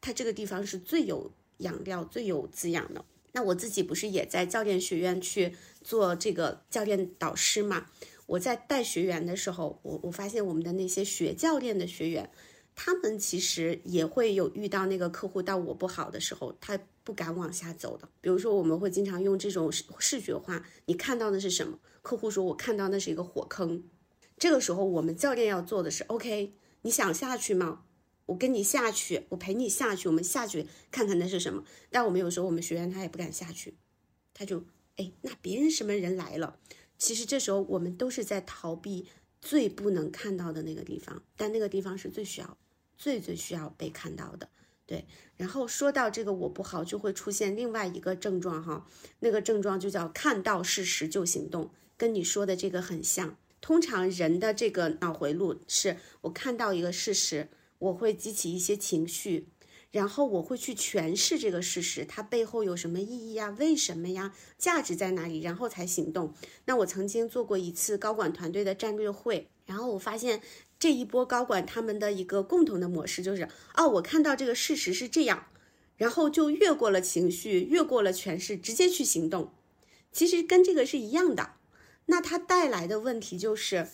它这个地方是最有养料、最有滋养的。那我自己不是也在教练学院去做这个教练导师嘛？我在带学员的时候，我我发现我们的那些学教练的学员，他们其实也会有遇到那个客户到我不好的时候，他不敢往下走的。比如说，我们会经常用这种视视觉化，你看到的是什么？客户说我看到那是一个火坑，这个时候我们教练要做的是，OK，你想下去吗？我跟你下去，我陪你下去，我们下去看看那是什么。但我们有时候我们学员他也不敢下去，他就哎，那别人什么人来了？其实这时候我们都是在逃避最不能看到的那个地方，但那个地方是最需要、最最需要被看到的。对，然后说到这个我不好，就会出现另外一个症状哈，那个症状就叫看到事实就行动，跟你说的这个很像。通常人的这个脑回路是我看到一个事实。我会激起一些情绪，然后我会去诠释这个事实，它背后有什么意义呀？为什么呀？价值在哪里？然后才行动。那我曾经做过一次高管团队的战略会，然后我发现这一波高管他们的一个共同的模式就是：哦，我看到这个事实是这样，然后就越过了情绪，越过了诠释，直接去行动。其实跟这个是一样的。那它带来的问题就是。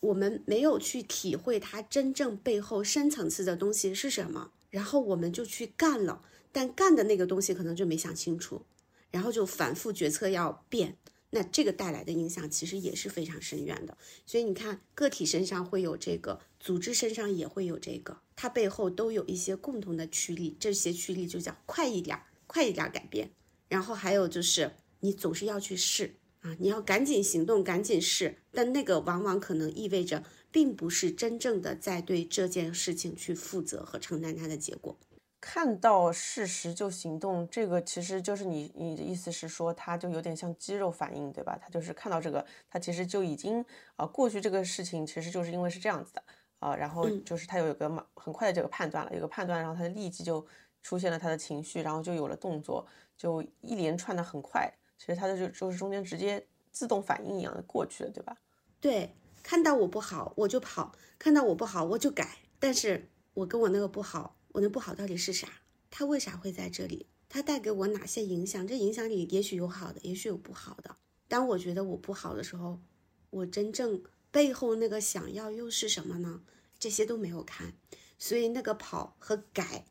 我们没有去体会它真正背后深层次的东西是什么，然后我们就去干了，但干的那个东西可能就没想清楚，然后就反复决策要变，那这个带来的影响其实也是非常深远的。所以你看，个体身上会有这个，组织身上也会有这个，它背后都有一些共同的驱力，这些驱力就叫快一点，快一点改变。然后还有就是你总是要去试。啊，你要赶紧行动，赶紧试，但那个往往可能意味着，并不是真正的在对这件事情去负责和承担它的结果。看到事实就行动，这个其实就是你你的意思是说，他就有点像肌肉反应，对吧？他就是看到这个，他其实就已经啊，过去这个事情其实就是因为是这样子的啊，然后就是他有一个很快的这个判断了，有个判断，然后他立即就出现了他的情绪，然后就有了动作，就一连串的很快，其实他的就就是中间直接自动反应一样的过去了，对吧？对，看到我不好我就跑，看到我不好我就改，但是我跟我那个不好。我那不好到底是啥？他为啥会在这里？他带给我哪些影响？这影响里也许有好的，也许有不好的。当我觉得我不好的时候，我真正背后那个想要又是什么呢？这些都没有看，所以那个跑和改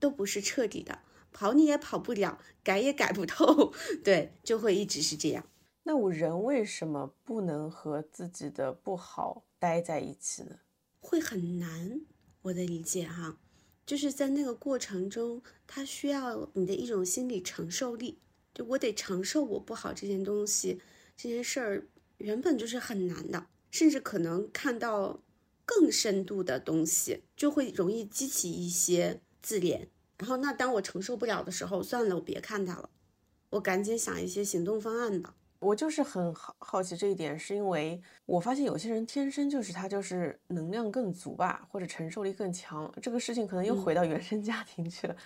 都不是彻底的。跑你也跑不了，改也改不透，对，就会一直是这样。那我人为什么不能和自己的不好待在一起呢？会很难，我的理解哈。就是在那个过程中，它需要你的一种心理承受力。就我得承受我不好这件东西，这件事儿原本就是很难的，甚至可能看到更深度的东西，就会容易激起一些自怜。然后，那当我承受不了的时候，算了，我别看他了，我赶紧想一些行动方案吧。我就是很好好奇这一点，是因为我发现有些人天生就是他就是能量更足吧，或者承受力更强。这个事情可能又回到原生家庭去了，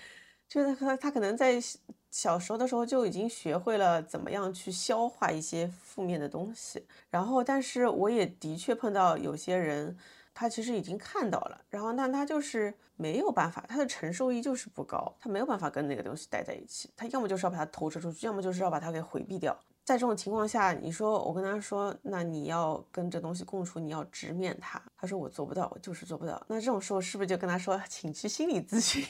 就是他他可能在小时候的时候就已经学会了怎么样去消化一些负面的东西。然后，但是我也的确碰到有些人，他其实已经看到了，然后那他就是没有办法，他的承受力就是不高，他没有办法跟那个东西待在一起，他要么就是要把它投射出去，要么就是要把它给回避掉。在这种情况下，你说我跟他说，那你要跟这东西共处，你要直面它。他说我做不到，我就是做不到。那这种时候是不是就跟他说，请去心理咨询？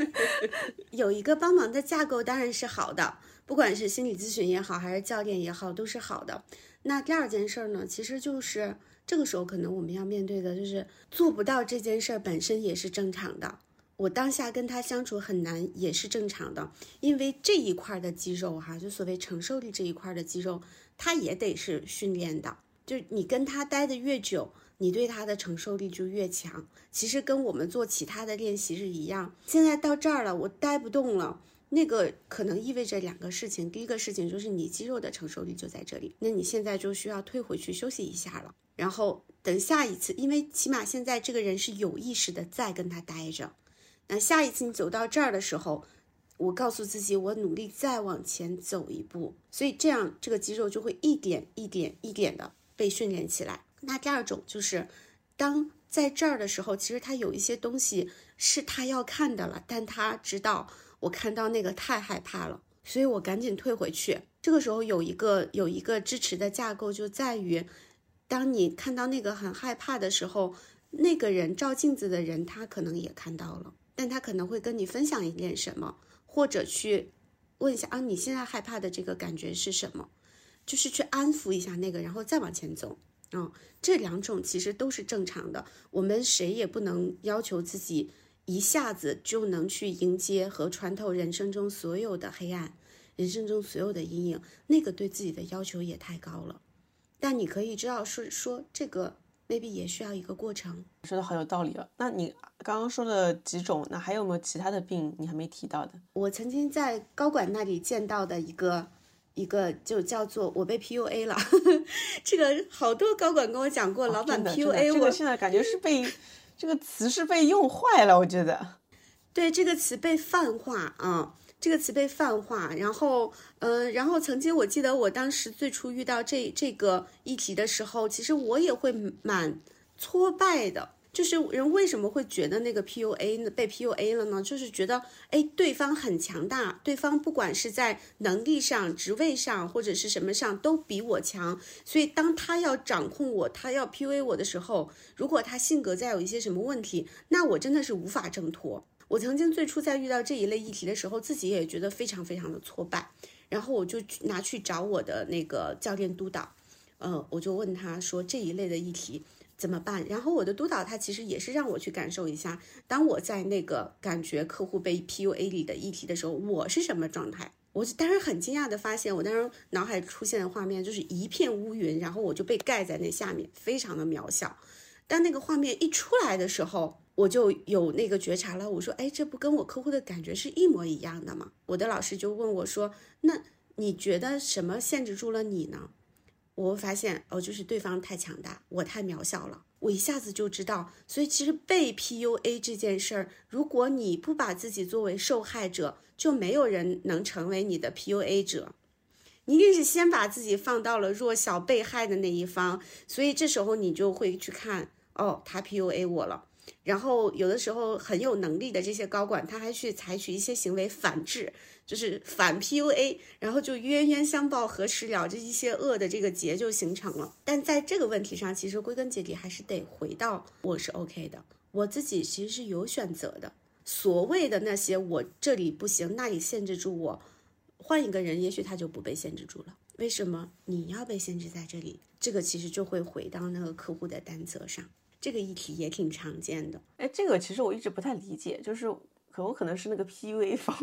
有一个帮忙的架构当然是好的，不管是心理咨询也好，还是教练也好，都是好的。那第二件事呢，其实就是这个时候可能我们要面对的就是做不到这件事儿本身也是正常的。我当下跟他相处很难，也是正常的，因为这一块的肌肉哈，就所谓承受力这一块的肌肉，它也得是训练的。就你跟他待的越久，你对他的承受力就越强。其实跟我们做其他的练习是一样。现在到这儿了，我待不动了，那个可能意味着两个事情。第一个事情就是你肌肉的承受力就在这里，那你现在就需要退回去休息一下了。然后等下一次，因为起码现在这个人是有意识的在跟他待着。那下一次你走到这儿的时候，我告诉自己，我努力再往前走一步，所以这样这个肌肉就会一点一点一点的被训练起来。那第二种就是，当在这儿的时候，其实他有一些东西是他要看的了，但他知道我看到那个太害怕了，所以我赶紧退回去。这个时候有一个有一个支持的架构，就在于，当你看到那个很害怕的时候，那个人照镜子的人，他可能也看到了。但他可能会跟你分享一点什么，或者去问一下啊，你现在害怕的这个感觉是什么？就是去安抚一下那个，然后再往前走。嗯，这两种其实都是正常的。我们谁也不能要求自己一下子就能去迎接和穿透人生中所有的黑暗，人生中所有的阴影，那个对自己的要求也太高了。但你可以知道说说这个。maybe 也需要一个过程，说的好有道理啊。那你刚刚说了几种，那还有没有其他的病你还没提到的？我曾经在高管那里见到的一个一个就叫做我被 PUA 了，这个好多高管跟我讲过，老板 PUA 我。这个现在感觉是被这个词是被用坏了，我觉得。对这个词被泛化啊。这个词被泛化，然后，嗯，然后曾经我记得我当时最初遇到这这个议题的时候，其实我也会蛮挫败的。就是人为什么会觉得那个 PUA 呢被 PUA 了呢？就是觉得，哎，对方很强大，对方不管是在能力上、职位上或者是什么上都比我强，所以当他要掌控我，他要 PUA 我的时候，如果他性格再有一些什么问题，那我真的是无法挣脱。我曾经最初在遇到这一类议题的时候，自己也觉得非常非常的挫败，然后我就拿去找我的那个教练督导，呃，我就问他说这一类的议题怎么办？然后我的督导他其实也是让我去感受一下，当我在那个感觉客户被 PUA 里的议题的时候，我是什么状态？我当时很惊讶的发现，我当时脑海出现的画面就是一片乌云，然后我就被盖在那下面，非常的渺小。当那个画面一出来的时候，我就有那个觉察了。我说，哎，这不跟我客户的感觉是一模一样的吗？我的老师就问我说，那你觉得什么限制住了你呢？我会发现，哦，就是对方太强大，我太渺小了。我一下子就知道，所以其实被 PUA 这件事儿，如果你不把自己作为受害者，就没有人能成为你的 PUA 者。你一定是先把自己放到了弱小被害的那一方，所以这时候你就会去看，哦，他 PUA 我了。然后有的时候很有能力的这些高管，他还去采取一些行为反制，就是反 PUA，然后就冤冤相报何时了，这一些恶的这个结就形成了。但在这个问题上，其实归根结底还是得回到我是 OK 的，我自己其实是有选择的。所谓的那些我这里不行，那里限制住我，换一个人，也许他就不被限制住了。为什么你要被限制在这里？这个其实就会回到那个客户的担责上。这个议题也挺常见的，哎，这个其实我一直不太理解，就是可我可能是那个 PUA 方，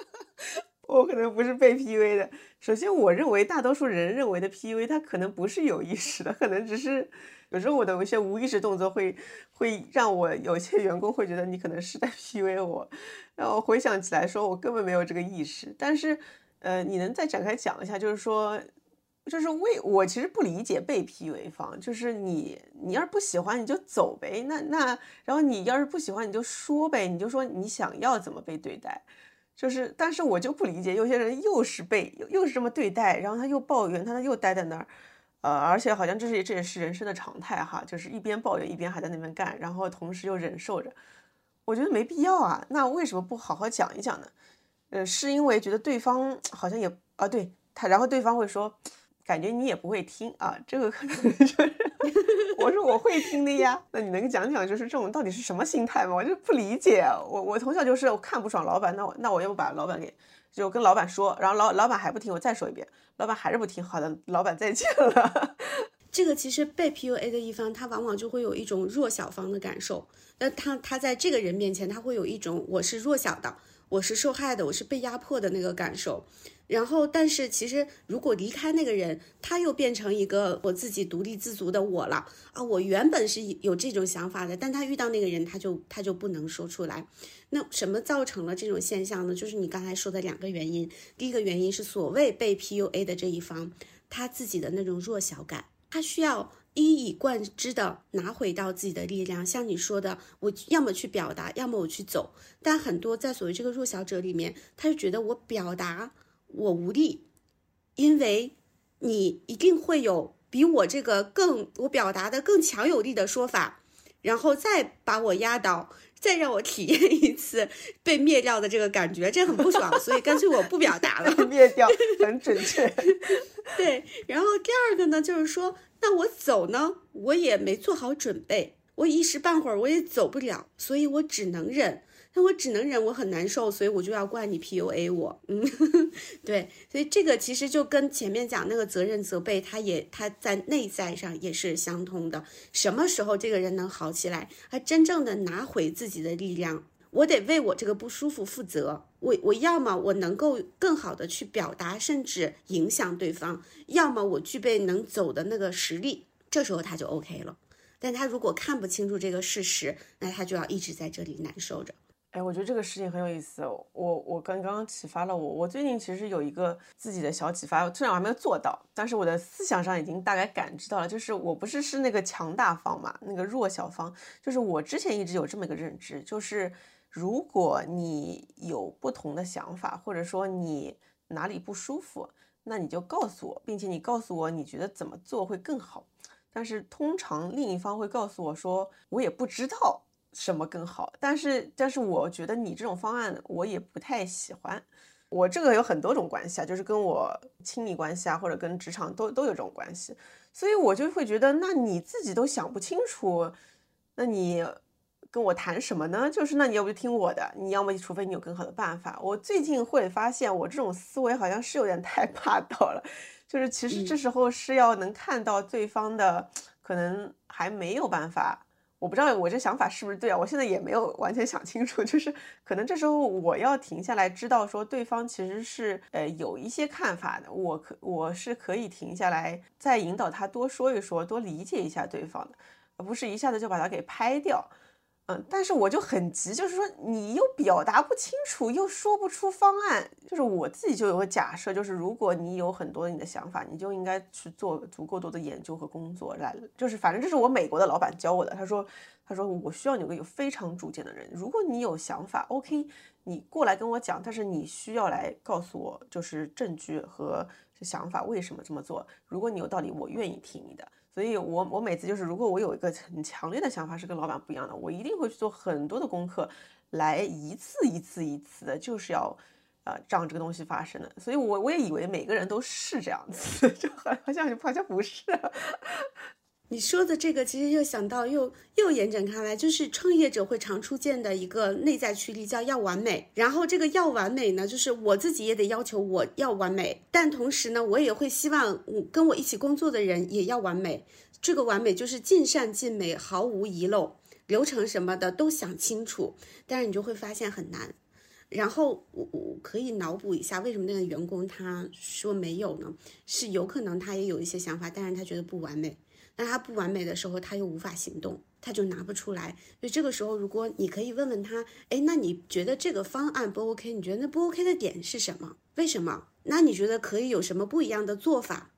我可能不是被 PUA 的。首先，我认为大多数人认为的 PUA，他可能不是有意识的，可能只是有时候我的一些无意识动作会会让我有些员工会觉得你可能是在 PUA 我，然后回想起来说我根本没有这个意识。但是，呃，你能再展开讲一下，就是说。就是为我其实不理解被 PUA 方，就是你你要是不喜欢你就走呗，那那然后你要是不喜欢你就说呗，你就说你想要怎么被对待，就是但是我就不理解有些人又是被又是这么对待，然后他又抱怨，他又待在那儿，呃，而且好像这是这也是人生的常态哈，就是一边抱怨一边还在那边干，然后同时又忍受着，我觉得没必要啊，那为什么不好好讲一讲呢？呃，是因为觉得对方好像也啊对他，然后对方会说。感觉你也不会听啊，这个可能就是我说我会听的呀。那你能讲讲，就是这种到底是什么心态吗？我就不理解。我我从小就是我看不爽老板，那我那我要不把老板给就跟老板说，然后老老板还不听，我再说一遍，老板还是不听，好的，老板再见了。这个其实被 PUA 的一方，他往往就会有一种弱小方的感受。那他他在这个人面前，他会有一种我是弱小的，我是受害的，我是被压迫的那个感受。然后，但是其实，如果离开那个人，他又变成一个我自己独立自足的我了啊！我原本是有这种想法的，但他遇到那个人，他就他就不能说出来。那什么造成了这种现象呢？就是你刚才说的两个原因。第一个原因是所谓被 PUA 的这一方，他自己的那种弱小感，他需要一以贯之的拿回到自己的力量。像你说的，我要么去表达，要么我去走。但很多在所谓这个弱小者里面，他就觉得我表达。我无力，因为你一定会有比我这个更我表达的更强有力的说法，然后再把我压倒，再让我体验一次 被灭掉的这个感觉，这很不爽，所以干脆我不表达了。灭掉很准确。对，然后第二个呢，就是说，那我走呢，我也没做好准备，我一时半会儿我也走不了，所以我只能忍。那我只能忍，我很难受，所以我就要怪你 PUA 我。嗯，对，所以这个其实就跟前面讲那个责任责备，他也他在内在上也是相通的。什么时候这个人能好起来，他真正的拿回自己的力量？我得为我这个不舒服负责。我我要么我能够更好的去表达，甚至影响对方；要么我具备能走的那个实力，这时候他就 OK 了。但他如果看不清楚这个事实，那他就要一直在这里难受着。哎，我觉得这个事情很有意思。我我刚刚启发了我。我最近其实有一个自己的小启发，虽然我还没有做到，但是我的思想上已经大概感知到了。就是我不是是那个强大方嘛，那个弱小方。就是我之前一直有这么一个认知，就是如果你有不同的想法，或者说你哪里不舒服，那你就告诉我，并且你告诉我你觉得怎么做会更好。但是通常另一方会告诉我说，我也不知道。什么更好？但是，但是我觉得你这种方案我也不太喜欢。我这个有很多种关系啊，就是跟我亲密关系啊，或者跟职场都都有这种关系。所以我就会觉得，那你自己都想不清楚，那你跟我谈什么呢？就是那你要不就听我的，你要么除非你有更好的办法。我最近会发现，我这种思维好像是有点太霸道了。就是其实这时候是要能看到对方的可能还没有办法。我不知道我这想法是不是对啊？我现在也没有完全想清楚，就是可能这时候我要停下来，知道说对方其实是呃有一些看法的，我可我是可以停下来，再引导他多说一说，多理解一下对方的，而不是一下子就把他给拍掉。嗯，但是我就很急，就是说你又表达不清楚，又说不出方案，就是我自己就有个假设，就是如果你有很多你的想法，你就应该去做足够多的研究和工作来，就是反正这是我美国的老板教我的，他说他说我需要有个有非常主见的人，如果你有想法，OK，你过来跟我讲，但是你需要来告诉我就是证据和想法为什么这么做，如果你有道理，我愿意听你的。所以，我我每次就是，如果我有一个很强烈的想法是跟老板不一样的，我一定会去做很多的功课，来一次一次一次的，就是要，呃，让这个东西发生的。所以，我我也以为每个人都是这样子，就好像好像不是。你说的这个，其实又想到，又又延展开来，就是创业者会常出现的一个内在驱力，叫要完美。然后这个要完美呢，就是我自己也得要求我要完美，但同时呢，我也会希望我跟我一起工作的人也要完美。这个完美就是尽善尽美，毫无遗漏，流程什么的都想清楚。但是你就会发现很难。然后我我可以脑补一下，为什么那个员工他说没有呢？是有可能他也有一些想法，但是他觉得不完美。那他不完美的时候，他又无法行动，他就拿不出来。所以这个时候，如果你可以问问他，哎，那你觉得这个方案不 OK？你觉得那不 OK 的点是什么？为什么？那你觉得可以有什么不一样的做法？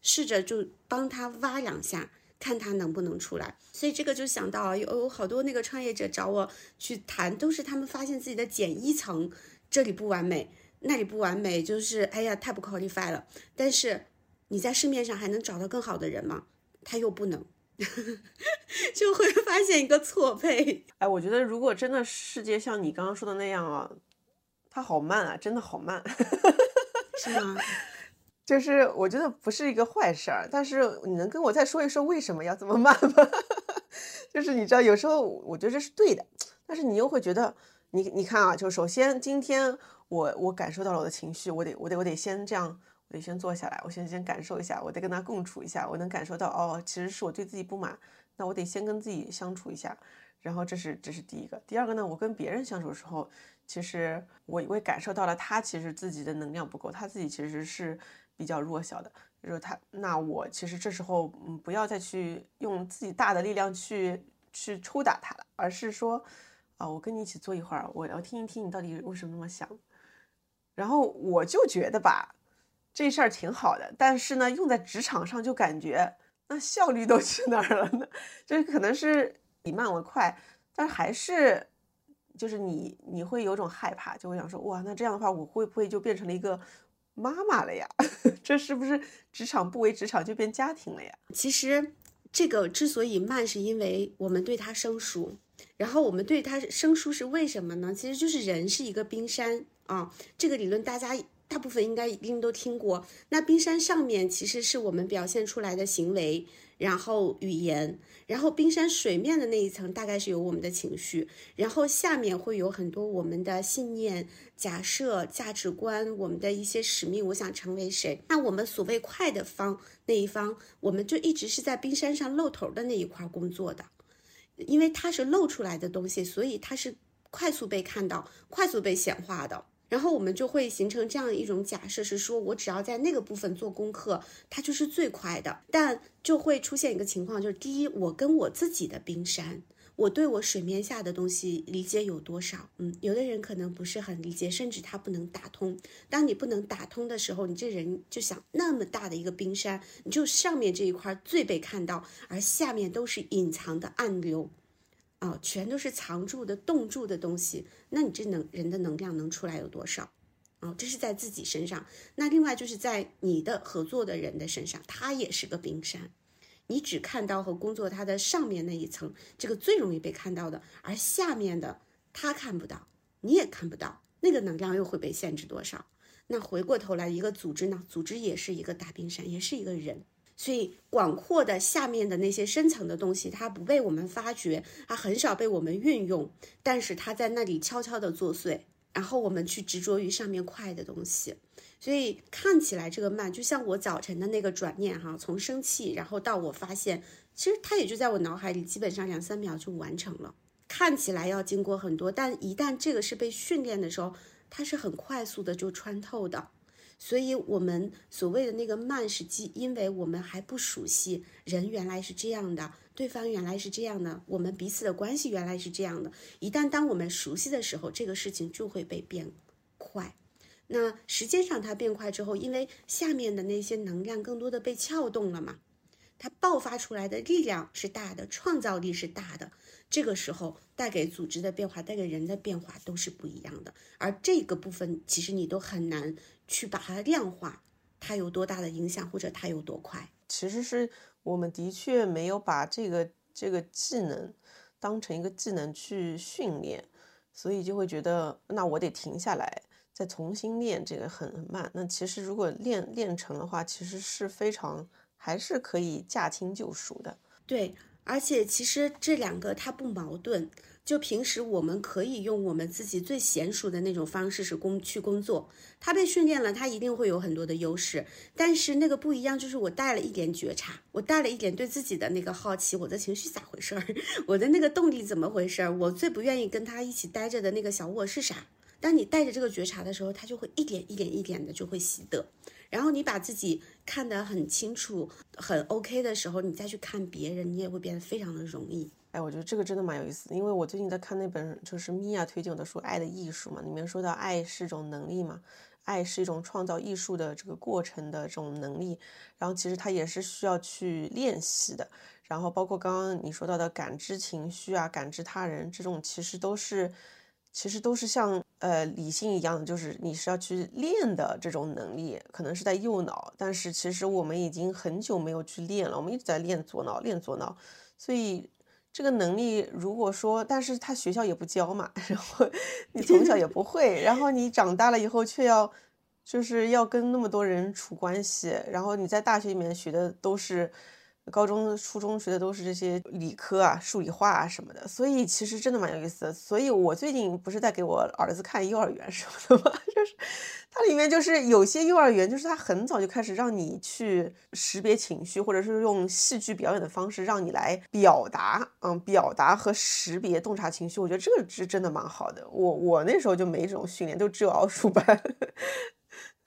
试着就帮他挖两下，看他能不能出来。所以这个就想到有有好多那个创业者找我去谈，都是他们发现自己的减一层，这里不完美，那里不完美，就是哎呀太不 qualify 了。但是你在市面上还能找到更好的人吗？他又不能，就会发现一个错配。哎，我觉得如果真的世界像你刚刚说的那样啊，它好慢啊，真的好慢，是吗？就是我觉得不是一个坏事儿，但是你能跟我再说一说为什么要这么慢吗？就是你知道，有时候我觉得这是对的，但是你又会觉得，你你看啊，就首先今天我我感受到了我的情绪，我得我得我得先这样。得先坐下来，我先先感受一下，我得跟他共处一下，我能感受到哦，其实是我对自己不满，那我得先跟自己相处一下，然后这是这是第一个，第二个呢，我跟别人相处的时候，其实我我也感受到了他其实自己的能量不够，他自己其实是比较弱小的，就是他，那我其实这时候嗯不要再去用自己大的力量去去抽打他了，而是说啊，我跟你一起坐一会儿，我要听一听你到底为什么那么想，然后我就觉得吧。这事儿挺好的，但是呢，用在职场上就感觉那效率都 去哪儿了呢？就是可能是你慢我快，但还是就是你你会有种害怕，就会想说哇，那这样的话我会不会就变成了一个妈妈了呀？这是不是职场不为职场就变家庭了呀？其实这个之所以慢，是因为我们对它生疏，然后我们对它生疏是为什么呢？其实就是人是一个冰山啊，这个理论大家。大部分应该一定都听过。那冰山上面其实是我们表现出来的行为，然后语言，然后冰山水面的那一层大概是有我们的情绪，然后下面会有很多我们的信念、假设、价值观，我们的一些使命。我想成为谁？那我们所谓快的方那一方，我们就一直是在冰山上露头的那一块工作的，因为它是露出来的东西，所以它是快速被看到、快速被显化的。然后我们就会形成这样一种假设，是说我只要在那个部分做功课，它就是最快的。但就会出现一个情况，就是第一，我跟我自己的冰山，我对我水面下的东西理解有多少？嗯，有的人可能不是很理解，甚至他不能打通。当你不能打通的时候，你这人就想那么大的一个冰山，你就上面这一块最被看到，而下面都是隐藏的暗流。哦，全都是藏住的、冻住的东西，那你这能人的能量能出来有多少？哦，这是在自己身上。那另外就是在你的合作的人的身上，他也是个冰山。你只看到和工作他的上面那一层，这个最容易被看到的，而下面的他看不到，你也看不到，那个能量又会被限制多少？那回过头来，一个组织呢？组织也是一个大冰山，也是一个人。所以，广阔的下面的那些深层的东西，它不被我们发掘，它很少被我们运用，但是它在那里悄悄的作祟。然后我们去执着于上面快的东西，所以看起来这个慢，就像我早晨的那个转念哈，从生气，然后到我发现，其实它也就在我脑海里，基本上两三秒就完成了。看起来要经过很多，但一旦这个是被训练的时候，它是很快速的就穿透的。所以，我们所谓的那个慢，是基，因为我们还不熟悉人原来是这样的，对方原来是这样的，我们彼此的关系原来是这样的。一旦当我们熟悉的时候，这个事情就会被变快。那时间上它变快之后，因为下面的那些能量更多的被撬动了嘛，它爆发出来的力量是大的，创造力是大的。这个时候带给组织的变化，带给人的变化都是不一样的。而这个部分其实你都很难去把它量化，它有多大的影响，或者它有多快。其实是我们的确没有把这个这个技能当成一个技能去训练，所以就会觉得那我得停下来再重新练，这个很慢。那其实如果练练成的话，其实是非常还是可以驾轻就熟的。对。而且其实这两个它不矛盾，就平时我们可以用我们自己最娴熟的那种方式是工去工作，它被训练了，它一定会有很多的优势。但是那个不一样，就是我带了一点觉察，我带了一点对自己的那个好奇，我的情绪咋回事儿，我的那个动力怎么回事儿，我最不愿意跟他一起待着的那个小我是啥？当你带着这个觉察的时候，它就会一点一点一点的就会习得。然后你把自己看得很清楚、很 OK 的时候，你再去看别人，你也会变得非常的容易。哎，我觉得这个真的蛮有意思，因为我最近在看那本就是米娅推荐我的书《爱的艺术》嘛，里面说到爱是一种能力嘛，爱是一种创造艺术的这个过程的这种能力，然后其实它也是需要去练习的。然后包括刚刚你说到的感知情绪啊、感知他人这种，其实都是。其实都是像呃理性一样的，就是你是要去练的这种能力，可能是在右脑，但是其实我们已经很久没有去练了，我们一直在练左脑，练左脑，所以这个能力如果说，但是他学校也不教嘛，然后 你从小也不会，然后你长大了以后却要就是要跟那么多人处关系，然后你在大学里面学的都是。高中、初中学的都是这些理科啊、数理化啊什么的，所以其实真的蛮有意思的。所以我最近不是在给我儿子看幼儿园什么的吗？就是它里面就是有些幼儿园，就是他很早就开始让你去识别情绪，或者是用戏剧表演的方式让你来表达，嗯，表达和识别洞察情绪。我觉得这个是真的蛮好的。我我那时候就没这种训练，就只有奥数班。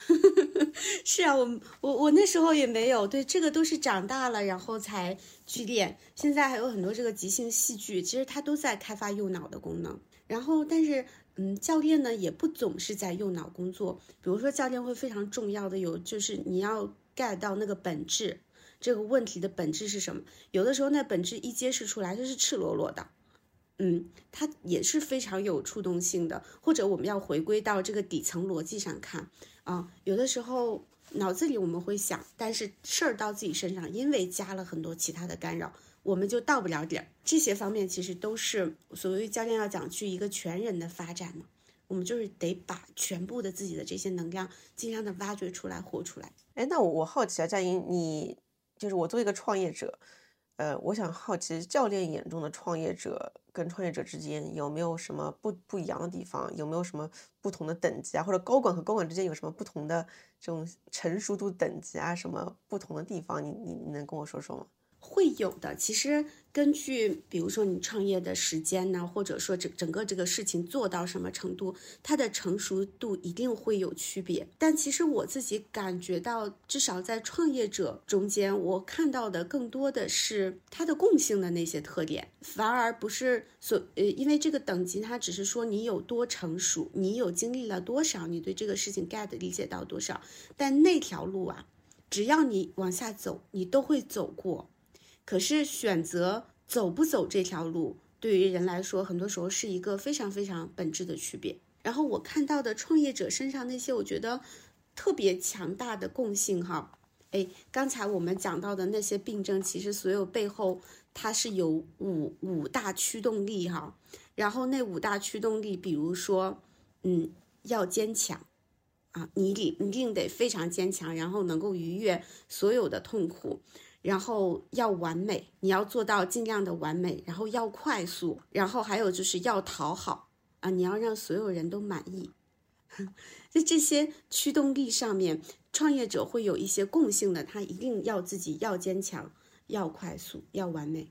是啊，我我我那时候也没有，对这个都是长大了然后才去练。现在还有很多这个即兴戏剧，其实它都在开发右脑的功能。然后，但是嗯，教练呢也不总是在右脑工作。比如说，教练会非常重要的有，就是你要 get 到那个本质，这个问题的本质是什么？有的时候那本质一揭示出来，就是赤裸裸的。嗯，它也是非常有触动性的。或者我们要回归到这个底层逻辑上看。啊，有的时候脑子里我们会想，但是事儿到自己身上，因为加了很多其他的干扰，我们就到不了点。这些方面其实都是所谓教练要讲去一个全人的发展嘛，我们就是得把全部的自己的这些能量尽量的挖掘出来，活出来。哎，那我我好奇啊，佳音，你就是我作为一个创业者。呃，我想好奇教练眼中的创业者跟创业者之间有没有什么不不一样的地方？有没有什么不同的等级啊？或者高管和高管之间有什么不同的这种成熟度等级啊？什么不同的地方？你你你能跟我说说吗？会有的，其实根据比如说你创业的时间呢，或者说整整个这个事情做到什么程度，它的成熟度一定会有区别。但其实我自己感觉到，至少在创业者中间，我看到的更多的是它的共性的那些特点，反而不是所呃，因为这个等级它只是说你有多成熟，你有经历了多少，你对这个事情 get 理解到多少，但那条路啊，只要你往下走，你都会走过。可是选择走不走这条路，对于人来说，很多时候是一个非常非常本质的区别。然后我看到的创业者身上那些我觉得特别强大的共性，哈，哎，刚才我们讲到的那些病症，其实所有背后它是有五五大驱动力，哈。然后那五大驱动力，比如说，嗯，要坚强啊，你一一定得非常坚强，然后能够逾越所有的痛苦。然后要完美，你要做到尽量的完美，然后要快速，然后还有就是要讨好啊，你要让所有人都满意。在这些驱动力上面，创业者会有一些共性的，他一定要自己要坚强，要快速，要完美，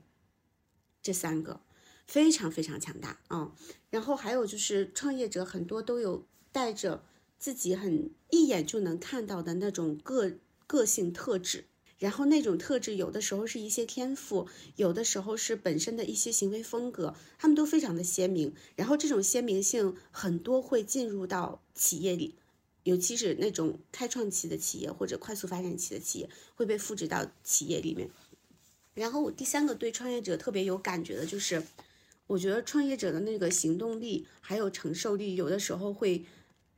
这三个非常非常强大啊。然后还有就是创业者很多都有带着自己很一眼就能看到的那种个个性特质。然后那种特质有的时候是一些天赋，有的时候是本身的一些行为风格，他们都非常的鲜明。然后这种鲜明性很多会进入到企业里，尤其是那种开创期的企业或者快速发展期的企业会被复制到企业里面。然后我第三个对创业者特别有感觉的就是，我觉得创业者的那个行动力还有承受力，有的时候会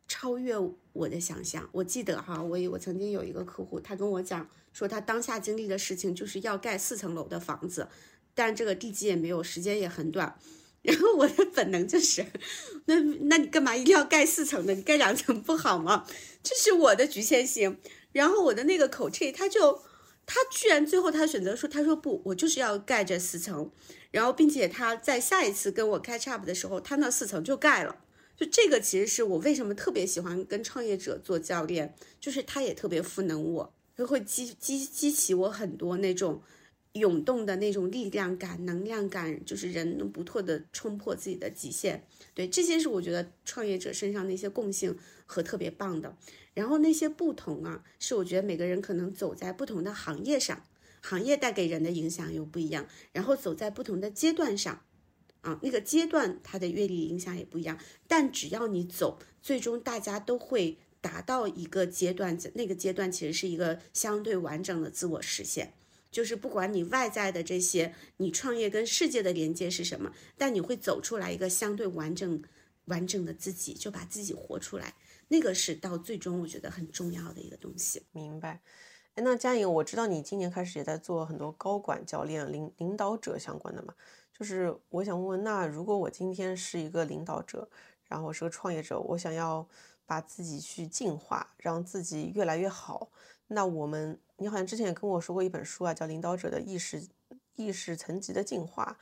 超越我的想象。我记得哈，我我曾经有一个客户，他跟我讲。说他当下经历的事情就是要盖四层楼的房子，但这个地基也没有，时间也很短。然后我的本能就是，那那你干嘛一定要盖四层的？你盖两层不好吗？这是我的局限性。然后我的那个口气，他就他居然最后他选择说，他说不，我就是要盖这四层。然后并且他在下一次跟我开 c h up 的时候，他那四层就盖了。就这个其实是我为什么特别喜欢跟创业者做教练，就是他也特别赋能我。就会激激激起我很多那种涌动的那种力量感、能量感，就是人能不断的冲破自己的极限。对，这些是我觉得创业者身上那些共性和特别棒的。然后那些不同啊，是我觉得每个人可能走在不同的行业上，行业带给人的影响又不一样。然后走在不同的阶段上，啊，那个阶段它的阅历影响也不一样。但只要你走，最终大家都会。达到一个阶段，那个阶段其实是一个相对完整的自我实现，就是不管你外在的这些，你创业跟世界的连接是什么，但你会走出来一个相对完整、完整的自己，就把自己活出来，那个是到最终我觉得很重要的一个东西。明白。哎，那佳颖，我知道你今年开始也在做很多高管教练、领领导者相关的嘛，就是我想问问，那如果我今天是一个领导者，然后是个创业者，我想要。把自己去进化，让自己越来越好。那我们，你好像之前也跟我说过一本书啊，叫《领导者的意识意识层级的进化》。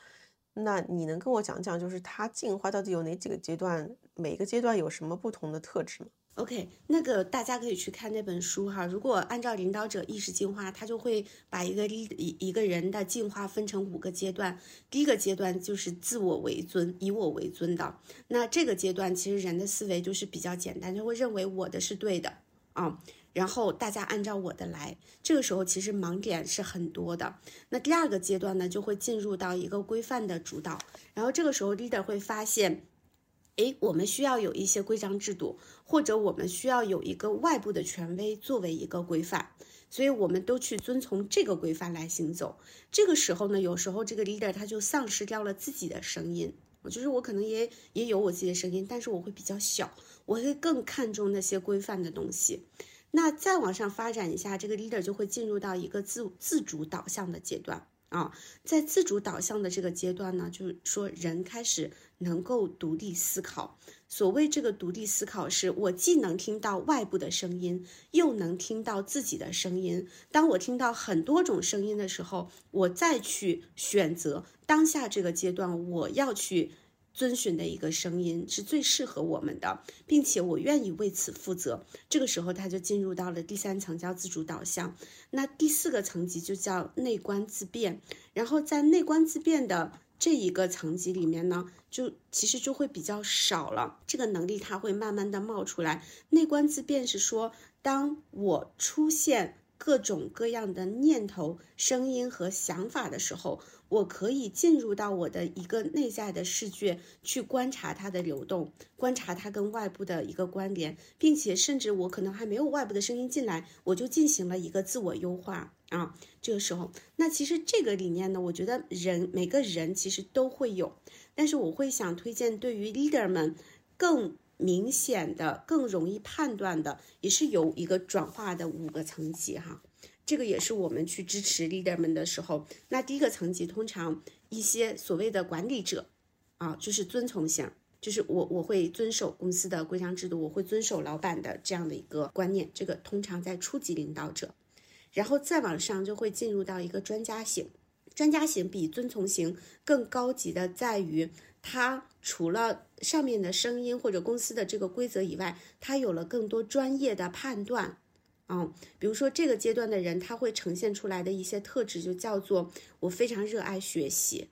那你能跟我讲讲，就是它进化到底有哪几个阶段？每个阶段有什么不同的特质吗？OK，那个大家可以去看那本书哈。如果按照领导者意识进化，他就会把一个一一个人的进化分成五个阶段。第一个阶段就是自我为尊，以我为尊的。那这个阶段其实人的思维就是比较简单，就会认为我的是对的啊，然后大家按照我的来。这个时候其实盲点是很多的。那第二个阶段呢，就会进入到一个规范的主导，然后这个时候 leader 会发现。诶，我们需要有一些规章制度，或者我们需要有一个外部的权威作为一个规范，所以我们都去遵从这个规范来行走。这个时候呢，有时候这个 leader 他就丧失掉了自己的声音。就是我可能也也有我自己的声音，但是我会比较小，我会更看重那些规范的东西。那再往上发展一下，这个 leader 就会进入到一个自自主导向的阶段。啊，在自主导向的这个阶段呢，就是说人开始能够独立思考。所谓这个独立思考，是我既能听到外部的声音，又能听到自己的声音。当我听到很多种声音的时候，我再去选择当下这个阶段我要去。遵循的一个声音是最适合我们的，并且我愿意为此负责。这个时候，他就进入到了第三层，叫自主导向。那第四个层级就叫内观自变。然后在内观自变的这一个层级里面呢，就其实就会比较少了。这个能力它会慢慢的冒出来。内观自变是说，当我出现各种各样的念头、声音和想法的时候。我可以进入到我的一个内在的视觉去观察它的流动，观察它跟外部的一个关联，并且甚至我可能还没有外部的声音进来，我就进行了一个自我优化啊。这个时候，那其实这个理念呢，我觉得人每个人其实都会有，但是我会想推荐对于 leader 们更明显的、更容易判断的，也是有一个转化的五个层级哈。这个也是我们去支持 leader 们的时候，那第一个层级通常一些所谓的管理者，啊，就是遵从型，就是我我会遵守公司的规章制度，我会遵守老板的这样的一个观念，这个通常在初级领导者，然后再往上就会进入到一个专家型，专家型比遵从型更高级的在于，他除了上面的声音或者公司的这个规则以外，他有了更多专业的判断。嗯，比如说这个阶段的人，他会呈现出来的一些特质，就叫做我非常热爱学习，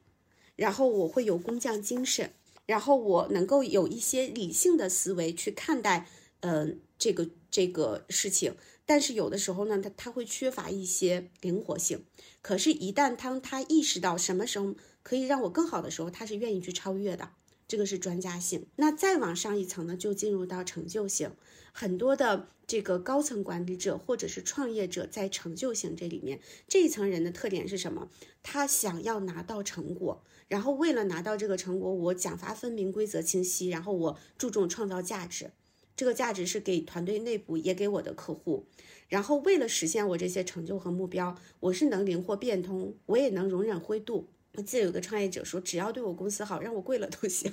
然后我会有工匠精神，然后我能够有一些理性的思维去看待，嗯，这个这个事情，但是有的时候呢，他他会缺乏一些灵活性。可是，一旦当他意识到什么时候可以让我更好的时候，他是愿意去超越的。这个是专家性。那再往上一层呢，就进入到成就性。很多的这个高层管理者或者是创业者，在成就型这里面，这一层人的特点是什么？他想要拿到成果，然后为了拿到这个成果，我奖罚分明，规则清晰，然后我注重创造价值。这个价值是给团队内部，也给我的客户。然后为了实现我这些成就和目标，我是能灵活变通，我也能容忍灰度。我记得有个创业者说，只要对我公司好，让我跪了都行，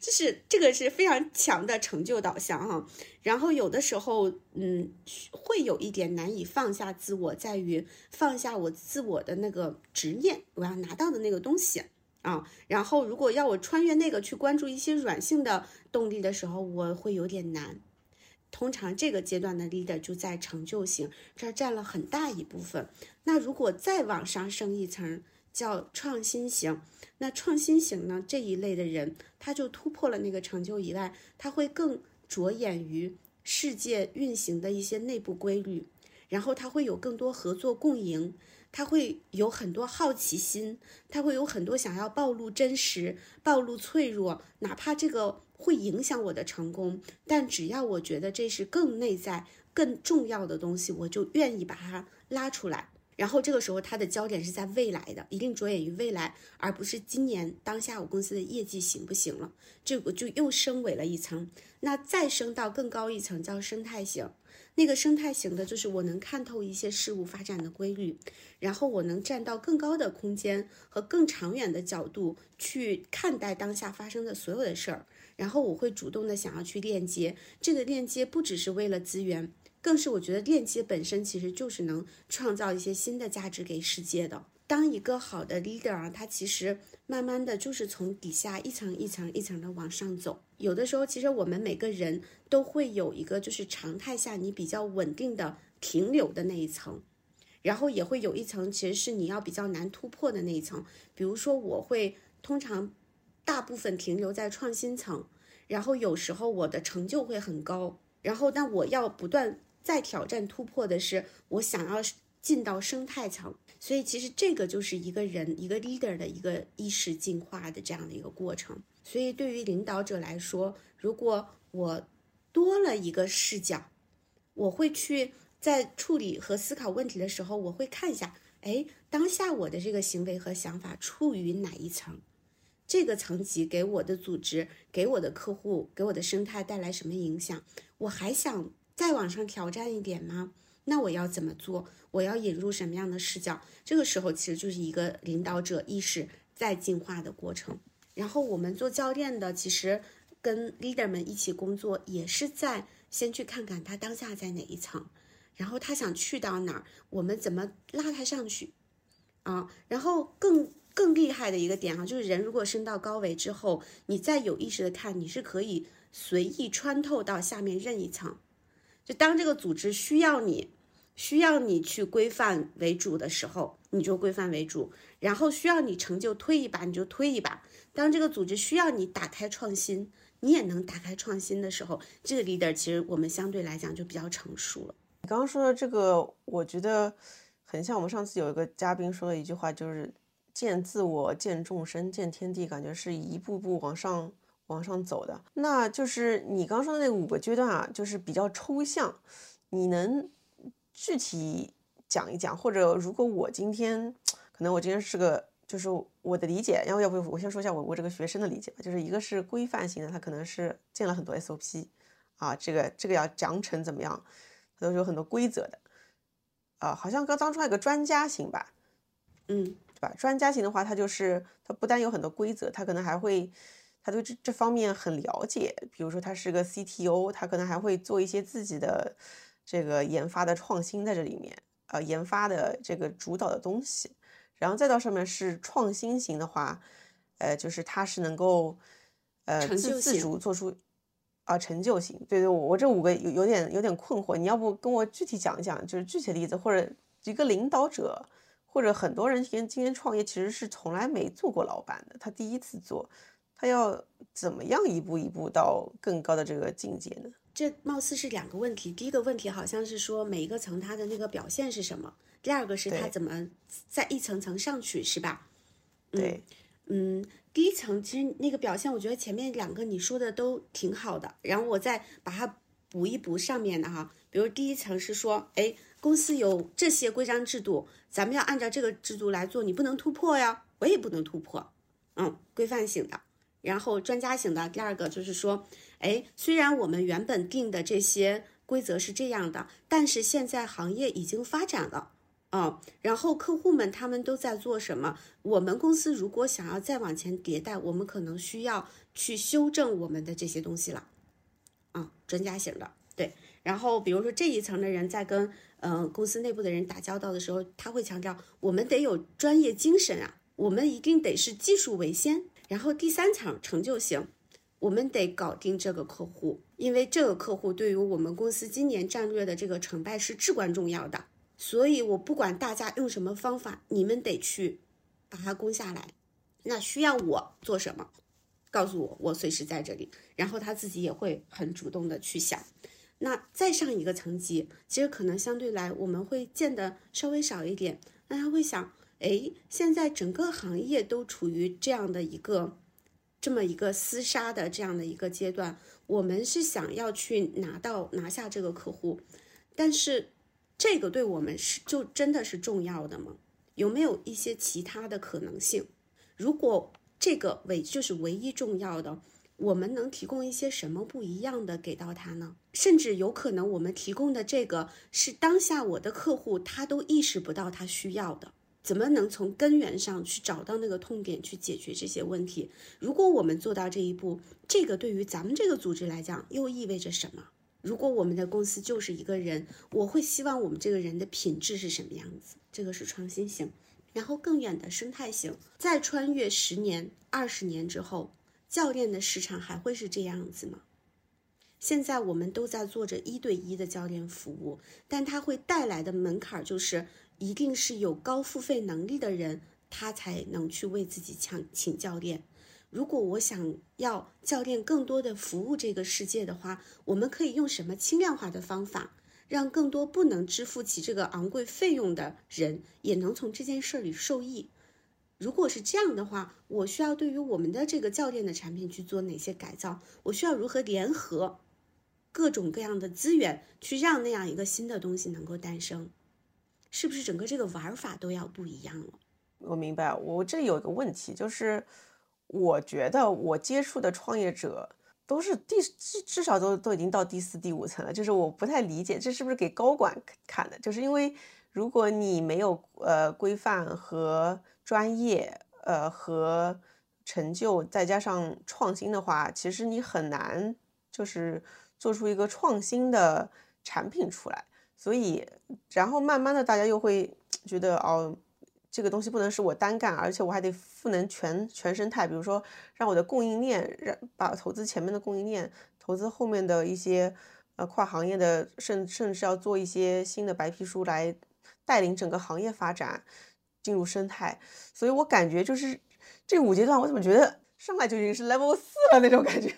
就是这个是非常强的成就导向哈。然后有的时候，嗯，会有一点难以放下自我，在于放下我自我的那个执念，我要拿到的那个东西啊。然后如果要我穿越那个去关注一些软性的动力的时候，我会有点难。通常这个阶段的 leader 就在成就型这儿占了很大一部分。那如果再往上升一层，叫创新型，那创新型呢这一类的人，他就突破了那个成就以外，他会更着眼于世界运行的一些内部规律，然后他会有更多合作共赢，他会有很多好奇心，他会有很多想要暴露真实、暴露脆弱，哪怕这个会影响我的成功，但只要我觉得这是更内在、更重要的东西，我就愿意把它拉出来。然后这个时候，他的焦点是在未来的，一定着眼于未来，而不是今年当下我公司的业绩行不行了。这个就又升为了一层。那再升到更高一层叫生态型，那个生态型的就是我能看透一些事物发展的规律，然后我能站到更高的空间和更长远的角度去看待当下发生的所有的事儿，然后我会主动的想要去链接，这个链接不只是为了资源。更是我觉得链接本身其实就是能创造一些新的价值给世界的。当一个好的 leader 啊，他其实慢慢的就是从底下一层一层一层的往上走。有的时候，其实我们每个人都会有一个就是常态下你比较稳定的停留的那一层，然后也会有一层其实是你要比较难突破的那一层。比如说，我会通常大部分停留在创新层，然后有时候我的成就会很高，然后但我要不断。再挑战突破的是，我想要进到生态层，所以其实这个就是一个人一个 leader 的一个意识进化的这样的一个过程。所以对于领导者来说，如果我多了一个视角，我会去在处理和思考问题的时候，我会看一下，哎，当下我的这个行为和想法处于哪一层，这个层级给我的组织、给我的客户、给我的生态带来什么影响？我还想。再往上挑战一点吗？那我要怎么做？我要引入什么样的视角？这个时候其实就是一个领导者意识在进化的过程。然后我们做教练的，其实跟 leader 们一起工作，也是在先去看看他当下在哪一层，然后他想去到哪儿，我们怎么拉他上去啊？然后更更厉害的一个点啊，就是人如果升到高维之后，你再有意识的看，你是可以随意穿透到下面任意层。就当这个组织需要你，需要你去规范为主的时候，你就规范为主；然后需要你成就推一把，你就推一把。当这个组织需要你打开创新，你也能打开创新的时候，这个 leader 其实我们相对来讲就比较成熟了。你刚刚说的这个，我觉得很像我们上次有一个嘉宾说的一句话，就是见自我、见众生、见天地，感觉是一步步往上。往上走的，那就是你刚说的那五个阶段啊，就是比较抽象，你能具体讲一讲？或者如果我今天，可能我今天是个，就是我的理解，要不要不我先说一下我我这个学生的理解吧，就是一个是规范型的，他可能是建了很多 SOP 啊，这个这个要奖惩怎么样，都是有很多规则的啊，好像刚当初还有个专家型吧，嗯，对吧？专家型的话，他就是他不但有很多规则，他可能还会。他对这这方面很了解，比如说他是个 CTO，他可能还会做一些自己的这个研发的创新在这里面，呃，研发的这个主导的东西，然后再到上面是创新型的话，呃，就是他是能够呃自自主做出啊成就型。对对，我这五个有有点有点困惑，你要不跟我具体讲一讲，就是具体的例子，或者一个领导者，或者很多人今天今天创业其实是从来没做过老板的，他第一次做。他要怎么样一步一步到更高的这个境界呢？这貌似是两个问题。第一个问题好像是说每一个层它的那个表现是什么，第二个是它怎么在一层层上去，是吧？对，嗯，第一层其实那个表现，我觉得前面两个你说的都挺好的，然后我再把它补一补上面的哈。比如第一层是说，哎，公司有这些规章制度，咱们要按照这个制度来做，你不能突破呀，我也不能突破，嗯，规范性的。然后专家型的第二个就是说，哎，虽然我们原本定的这些规则是这样的，但是现在行业已经发展了，啊，然后客户们他们都在做什么？我们公司如果想要再往前迭代，我们可能需要去修正我们的这些东西了，啊，专家型的对。然后比如说这一层的人在跟嗯公司内部的人打交道的时候，他会强调我们得有专业精神啊，我们一定得是技术为先。然后第三层成就型，我们得搞定这个客户，因为这个客户对于我们公司今年战略的这个成败是至关重要的。所以我不管大家用什么方法，你们得去把它攻下来。那需要我做什么？告诉我，我随时在这里。然后他自己也会很主动的去想。那再上一个层级，其实可能相对来我们会见的稍微少一点。那他会想。哎，现在整个行业都处于这样的一个，这么一个厮杀的这样的一个阶段。我们是想要去拿到拿下这个客户，但是这个对我们是就真的是重要的吗？有没有一些其他的可能性？如果这个唯就是唯一重要的，我们能提供一些什么不一样的给到他呢？甚至有可能我们提供的这个是当下我的客户他都意识不到他需要的。怎么能从根源上去找到那个痛点，去解决这些问题？如果我们做到这一步，这个对于咱们这个组织来讲又意味着什么？如果我们的公司就是一个人，我会希望我们这个人的品质是什么样子？这个是创新型，然后更远的生态型。再穿越十年、二十年之后，教练的市场还会是这样子吗？现在我们都在做着一对一的教练服务，但它会带来的门槛就是。一定是有高付费能力的人，他才能去为自己请请教练。如果我想要教练更多的服务这个世界的话，我们可以用什么轻量化的方法，让更多不能支付起这个昂贵费用的人也能从这件事里受益？如果是这样的话，我需要对于我们的这个教练的产品去做哪些改造？我需要如何联合各种各样的资源，去让那样一个新的东西能够诞生？是不是整个这个玩法都要不一样了？我明白，我这里有一个问题，就是我觉得我接触的创业者都是第至至少都都已经到第四、第五层了，就是我不太理解这是不是给高管看的？就是因为如果你没有呃规范和专业，呃和成就，再加上创新的话，其实你很难就是做出一个创新的产品出来。所以，然后慢慢的，大家又会觉得哦，这个东西不能是我单干，而且我还得赋能全全生态。比如说，让我的供应链，让把投资前面的供应链，投资后面的一些呃跨行业的，甚甚至要做一些新的白皮书来带领整个行业发展进入生态。所以我感觉就是这五阶段，我怎么觉得上来就已经是 level 四了那种感觉。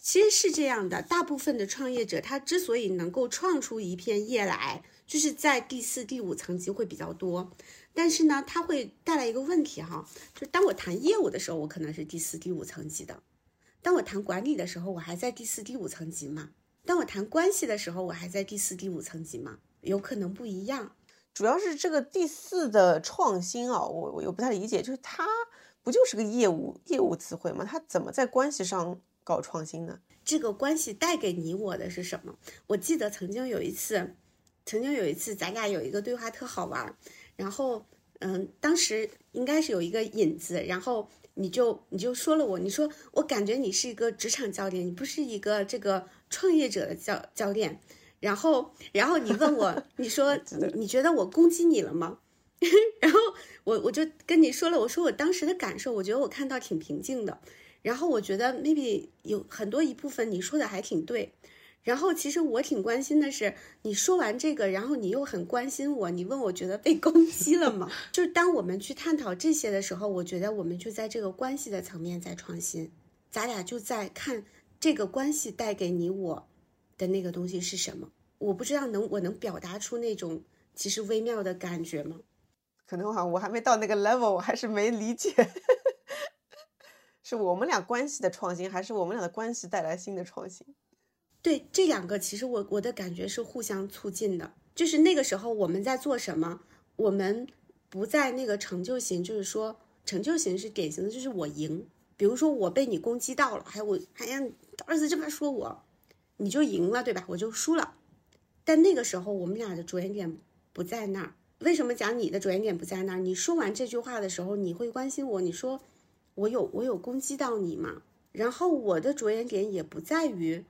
其实是这样的，大部分的创业者他之所以能够创出一片业来，就是在第四、第五层级会比较多。但是呢，他会带来一个问题哈，就当我谈业务的时候，我可能是第四、第五层级的；当我谈管理的时候，我还在第四、第五层级嘛；当我谈关系的时候，我还在第四、第五层级嘛，有可能不一样。主要是这个第四的创新啊，我我又不太理解，就是它不就是个业务业务词汇吗？它怎么在关系上？搞创新的这个关系带给你我的是什么？我记得曾经有一次，曾经有一次咱俩有一个对话特好玩，然后嗯，当时应该是有一个引子，然后你就你就说了我，你说我感觉你是一个职场教练，你不是一个这个创业者的教教练，然后然后你问我，你说你觉得我攻击你了吗？然后我我就跟你说了，我说我当时的感受，我觉得我看到挺平静的。然后我觉得 maybe 有很多一部分你说的还挺对，然后其实我挺关心的是，你说完这个，然后你又很关心我，你问我觉得被攻击了吗？就是当我们去探讨这些的时候，我觉得我们就在这个关系的层面在创新，咱俩就在看这个关系带给你我的那个东西是什么。我不知道能我能表达出那种其实微妙的感觉吗？可能哈，我还没到那个 level，我还是没理解，是我们俩关系的创新，还是我们俩的关系带来新的创新？对，这两个其实我我的感觉是互相促进的。就是那个时候我们在做什么，我们不在那个成就型，就是说成就型是典型的，就是我赢。比如说我被你攻击到了，还有我，哎呀，儿子这么说我，你就赢了，对吧？我就输了。但那个时候我们俩的着眼点不在那儿。为什么讲你的着眼点不在那儿？你说完这句话的时候，你会关心我，你说我有我有攻击到你吗？然后我的着眼点也不在于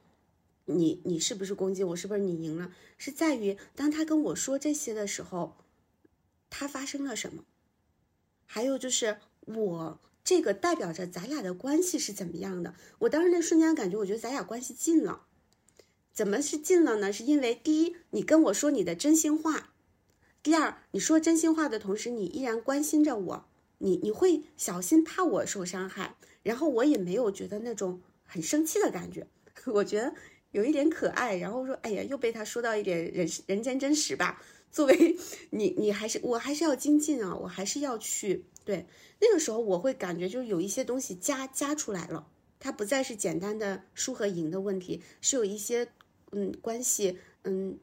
你你是不是攻击我，是不是你赢了，是在于当他跟我说这些的时候，他发生了什么？还有就是我这个代表着咱俩的关系是怎么样的？我当时那瞬间感觉，我觉得咱俩关系近了。怎么是近了呢？是因为第一，你跟我说你的真心话；第二，你说真心话的同时，你依然关心着我，你你会小心怕我受伤害，然后我也没有觉得那种很生气的感觉，我觉得有一点可爱。然后说，哎呀，又被他说到一点人人间真实吧。作为你，你还是我还是要精进啊，我还是要去对那个时候，我会感觉就是有一些东西加加出来了，它不再是简单的输和赢的问题，是有一些。嗯，关系嗯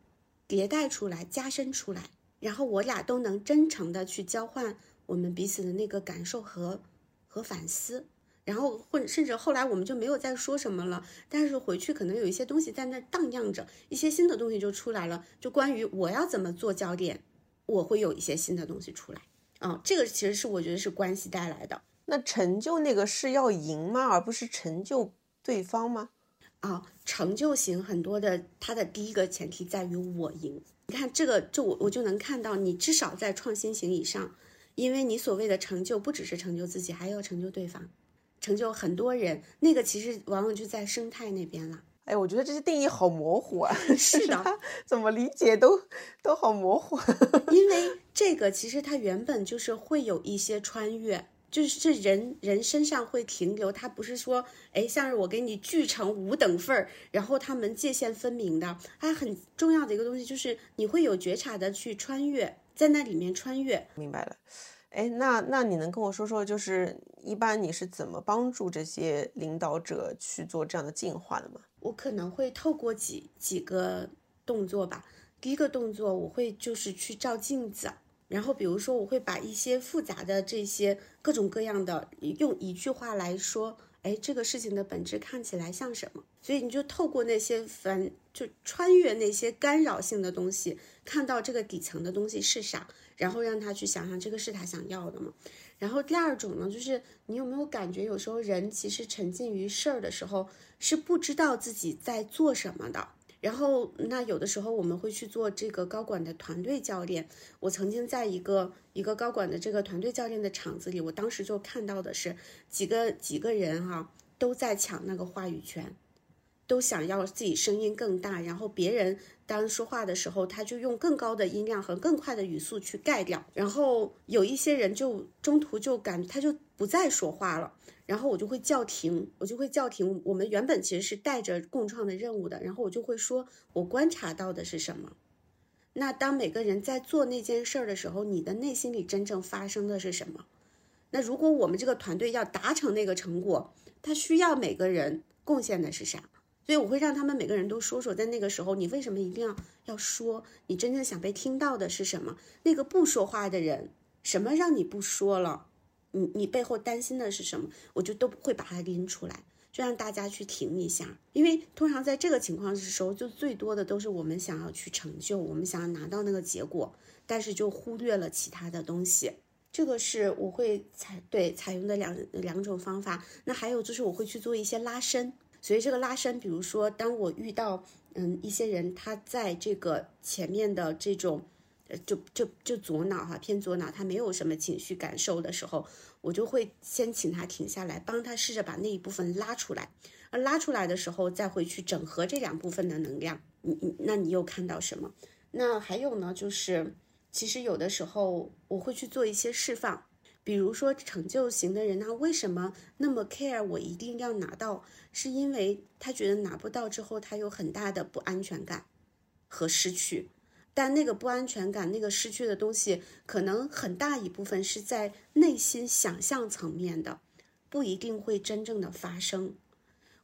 迭代出来，加深出来，然后我俩都能真诚的去交换我们彼此的那个感受和和反思，然后或甚至后来我们就没有再说什么了，但是回去可能有一些东西在那荡漾着，一些新的东西就出来了，就关于我要怎么做焦点，我会有一些新的东西出来，啊，这个其实是我觉得是关系带来的。那成就那个是要赢吗？而不是成就对方吗？啊，成就型很多的，它的第一个前提在于我赢。你看这个，就我我就能看到，你至少在创新型以上，因为你所谓的成就不只是成就自己，还要成就对方，成就很多人。那个其实往往就在生态那边了。哎，我觉得这些定义好模糊啊。是的，怎么理解都都好模糊。因为这个其实它原本就是会有一些穿越。就是这人人身上会停留，它不是说，哎，像是我给你聚成五等份儿，然后他们界限分明的。它很重要的一个东西就是你会有觉察的去穿越，在那里面穿越。明白了，哎，那那你能跟我说说，就是一般你是怎么帮助这些领导者去做这样的进化的吗？我可能会透过几几个动作吧。第一个动作，我会就是去照镜子。然后，比如说，我会把一些复杂的这些各种各样的，用一句话来说，哎，这个事情的本质看起来像什么？所以你就透过那些反，就穿越那些干扰性的东西，看到这个底层的东西是啥，然后让他去想想这个是他想要的吗？然后第二种呢，就是你有没有感觉，有时候人其实沉浸于事儿的时候，是不知道自己在做什么的。然后，那有的时候我们会去做这个高管的团队教练。我曾经在一个一个高管的这个团队教练的场子里，我当时就看到的是几个几个人哈都在抢那个话语权，都想要自己声音更大，然后别人当说话的时候，他就用更高的音量和更快的语速去盖掉。然后有一些人就中途就感他就不再说话了。然后我就会叫停，我就会叫停。我们原本其实是带着共创的任务的，然后我就会说，我观察到的是什么。那当每个人在做那件事儿的时候，你的内心里真正发生的是什么？那如果我们这个团队要达成那个成果，他需要每个人贡献的是啥？所以我会让他们每个人都说说，在那个时候，你为什么一定要要说？你真正想被听到的是什么？那个不说话的人，什么让你不说了？你你背后担心的是什么？我就都会把它拎出来，就让大家去停一下。因为通常在这个情况的时候，就最多的都是我们想要去成就，我们想要拿到那个结果，但是就忽略了其他的东西。这个是我会采对采用的两两种方法。那还有就是我会去做一些拉伸。所以这个拉伸，比如说当我遇到嗯一些人他在这个前面的这种。就就就左脑哈，偏左脑，他没有什么情绪感受的时候，我就会先请他停下来，帮他试着把那一部分拉出来。拉出来的时候再会去整合这两部分的能量，你你那你又看到什么？那还有呢，就是其实有的时候我会去做一些释放。比如说成就型的人，他为什么那么 care？我一定要拿到，是因为他觉得拿不到之后，他有很大的不安全感和失去。但那个不安全感，那个失去的东西，可能很大一部分是在内心想象层面的，不一定会真正的发生。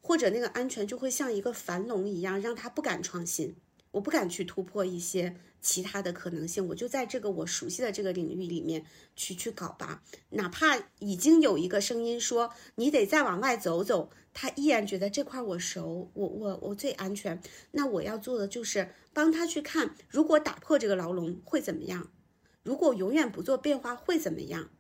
或者那个安全就会像一个樊笼一样，让他不敢创新，我不敢去突破一些。其他的可能性，我就在这个我熟悉的这个领域里面去去搞吧。哪怕已经有一个声音说你得再往外走走，他依然觉得这块我熟，我我我最安全。那我要做的就是帮他去看，如果打破这个牢笼会怎么样？如果永远不做变化会怎么样？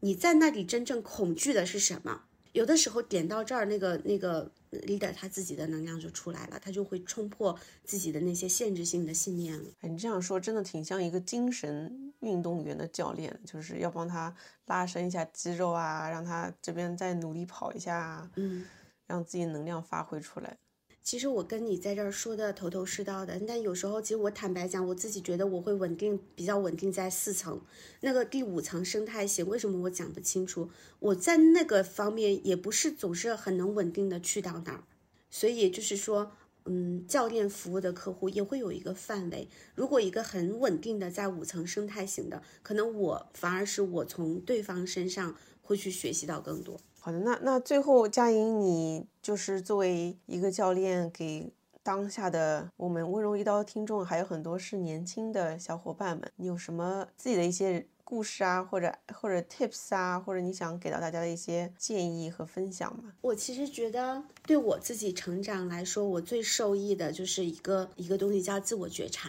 你在那里真正恐惧的是什么？有的时候点到这儿，那个那个 leader 他自己的能量就出来了，他就会冲破自己的那些限制性的信念了。你这样说真的挺像一个精神运动员的教练，就是要帮他拉伸一下肌肉啊，让他这边再努力跑一下，嗯，让自己能量发挥出来。其实我跟你在这儿说的头头是道的，但有时候其实我坦白讲，我自己觉得我会稳定比较稳定在四层，那个第五层生态型，为什么我讲不清楚？我在那个方面也不是总是很能稳定的去到那儿，所以就是说，嗯，教练服务的客户也会有一个范围。如果一个很稳定的在五层生态型的，可能我反而是我从对方身上会去学习到更多。好的，那那最后佳莹，你就是作为一个教练，给当下的我们温柔一刀听众，还有很多是年轻的小伙伴们，你有什么自己的一些故事啊，或者或者 tips 啊，或者你想给到大家的一些建议和分享吗？我其实觉得，对我自己成长来说，我最受益的就是一个一个东西叫自我觉察，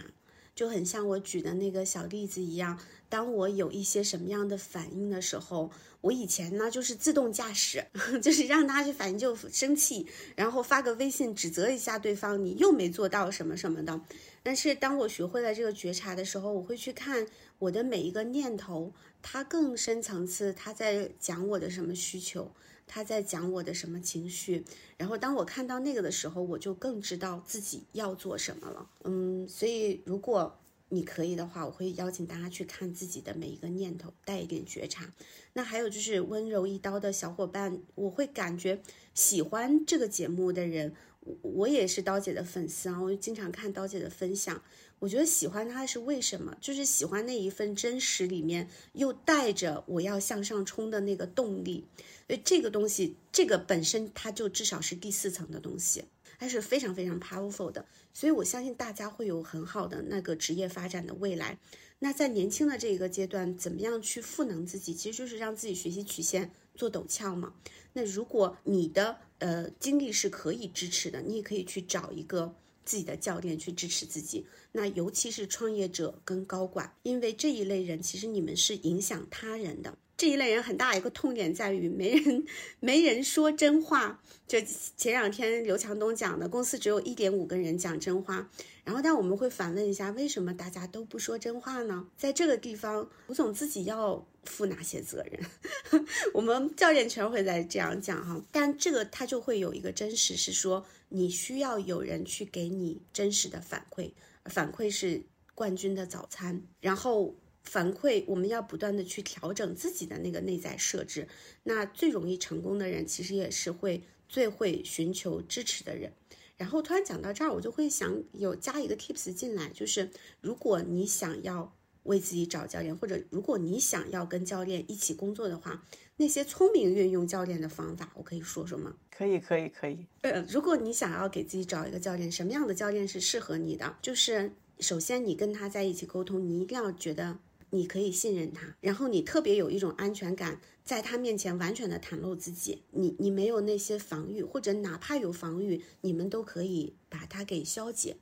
就很像我举的那个小例子一样。当我有一些什么样的反应的时候，我以前呢就是自动驾驶，就是让他去反应就生气，然后发个微信指责一下对方，你又没做到什么什么的。但是当我学会了这个觉察的时候，我会去看我的每一个念头，它更深层次，他在讲我的什么需求，他在讲我的什么情绪。然后当我看到那个的时候，我就更知道自己要做什么了。嗯，所以如果。你可以的话，我会邀请大家去看自己的每一个念头，带一点觉察。那还有就是温柔一刀的小伙伴，我会感觉喜欢这个节目的人，我我也是刀姐的粉丝啊，我经常看刀姐的分享。我觉得喜欢他是为什么？就是喜欢那一份真实里面又带着我要向上冲的那个动力。所以这个东西，这个本身它就至少是第四层的东西。它是非常非常 powerful 的，所以我相信大家会有很好的那个职业发展的未来。那在年轻的这个阶段，怎么样去赋能自己，其实就是让自己学习曲线做陡峭嘛。那如果你的呃精力是可以支持的，你也可以去找一个自己的教练去支持自己。那尤其是创业者跟高管，因为这一类人其实你们是影响他人的。这一类人很大一个痛点在于没人没人说真话。就前两天刘强东讲的，公司只有一点五个人讲真话。然后，但我们会反问一下，为什么大家都不说真话呢？在这个地方，吴总自己要负哪些责任？我们教练全会在这样讲哈。但这个他就会有一个真实，是说你需要有人去给你真实的反馈，反馈是冠军的早餐。然后。反馈，我们要不断的去调整自己的那个内在设置。那最容易成功的人，其实也是会最会寻求支持的人。然后突然讲到这儿，我就会想有加一个 tips 进来，就是如果你想要为自己找教练，或者如果你想要跟教练一起工作的话，那些聪明运用教练的方法，我可以说说吗？可以，可以，可以。呃，如果你想要给自己找一个教练，什么样的教练是适合你的？就是首先你跟他在一起沟通，你一定要觉得。你可以信任他，然后你特别有一种安全感，在他面前完全的袒露自己，你你没有那些防御，或者哪怕有防御，你们都可以把它给消解，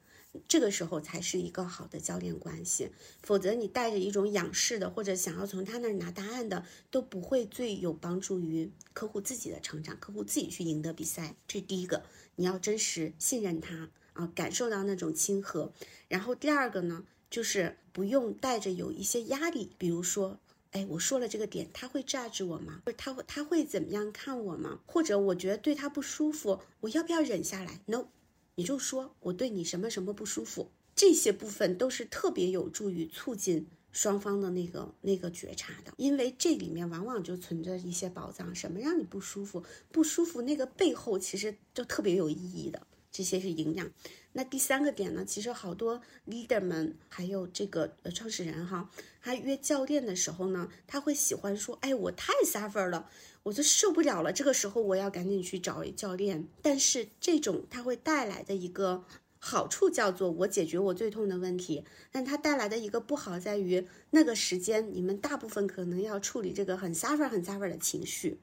这个时候才是一个好的教练关系。否则你带着一种仰视的，或者想要从他那儿拿答案的，都不会最有帮助于客户自己的成长，客户自己去赢得比赛。这是第一个，你要真实信任他啊，感受到那种亲和。然后第二个呢？就是不用带着有一些压力，比如说哎，我说了这个点，他会炸着我吗？他会他会怎么样看我吗？或者我觉得对他不舒服，我要不要忍下来？No，你就说我对你什么什么不舒服，这些部分都是特别有助于促进双方的那个那个觉察的，因为这里面往往就存着一些宝藏。什么让你不舒服？不舒服那个背后其实就特别有意义的。这些是营养。那第三个点呢？其实好多 leader 们还有这个创始人哈，他约教练的时候呢，他会喜欢说：“哎，我太 suffer 了，我就受不了了。”这个时候我要赶紧去找教练。但是这种它会带来的一个好处叫做我解决我最痛的问题，但它带来的一个不好在于那个时间你们大部分可能要处理这个很 suffer 很 suffer 的情绪，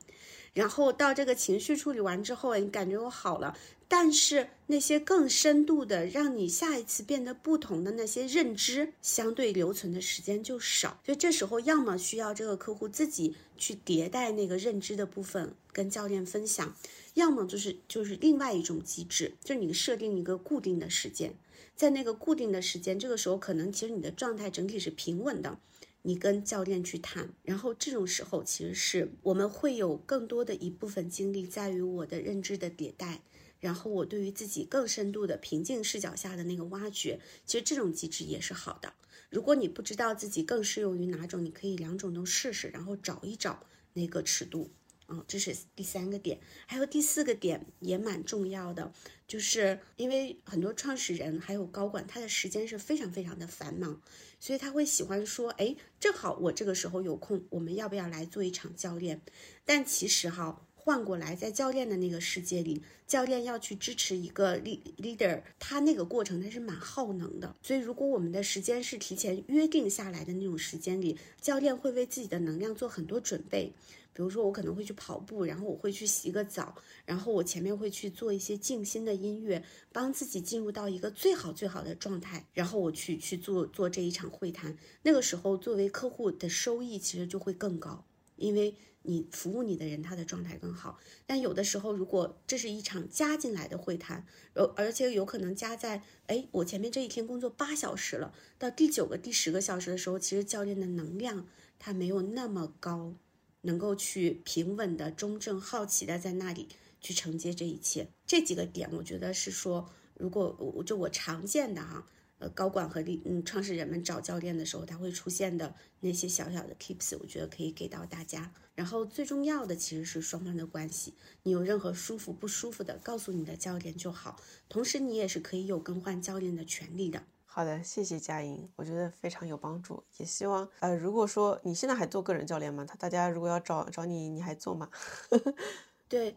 然后到这个情绪处理完之后，你感觉我好了。但是那些更深度的，让你下一次变得不同的那些认知，相对留存的时间就少。所以这时候，要么需要这个客户自己去迭代那个认知的部分，跟教练分享；要么就是就是另外一种机制，就是你设定一个固定的时间，在那个固定的时间，这个时候可能其实你的状态整体是平稳的，你跟教练去谈。然后这种时候，其实是我们会有更多的一部分精力在于我的认知的迭代。然后我对于自己更深度的平静视角下的那个挖掘，其实这种机制也是好的。如果你不知道自己更适用于哪种，你可以两种都试试，然后找一找那个尺度。嗯，这是第三个点。还有第四个点也蛮重要的，就是因为很多创始人还有高管，他的时间是非常非常的繁忙，所以他会喜欢说，哎，正好我这个时候有空，我们要不要来做一场教练？但其实哈。换过来，在教练的那个世界里，教练要去支持一个 leader，他那个过程他是蛮耗能的。所以，如果我们的时间是提前约定下来的那种时间里，教练会为自己的能量做很多准备。比如说，我可能会去跑步，然后我会去洗个澡，然后我前面会去做一些静心的音乐，帮自己进入到一个最好最好的状态，然后我去去做做这一场会谈。那个时候，作为客户的收益其实就会更高，因为。你服务你的人，他的状态更好。但有的时候，如果这是一场加进来的会谈，而而且有可能加在，哎，我前面这一天工作八小时了，到第九个、第十个小时的时候，其实教练的能量他没有那么高，能够去平稳的、中正、好奇的在那里去承接这一切。这几个点，我觉得是说，如果我就我常见的哈。呃，高管和嗯创始人们找教练的时候，他会出现的那些小小的 tips，我觉得可以给到大家。然后最重要的其实是双方的关系，你有任何舒服不舒服的，告诉你的教练就好。同时，你也是可以有更换教练的权利的。好的，谢谢佳莹，我觉得非常有帮助。也希望呃，如果说你现在还做个人教练吗？他大家如果要找找你，你还做吗？对。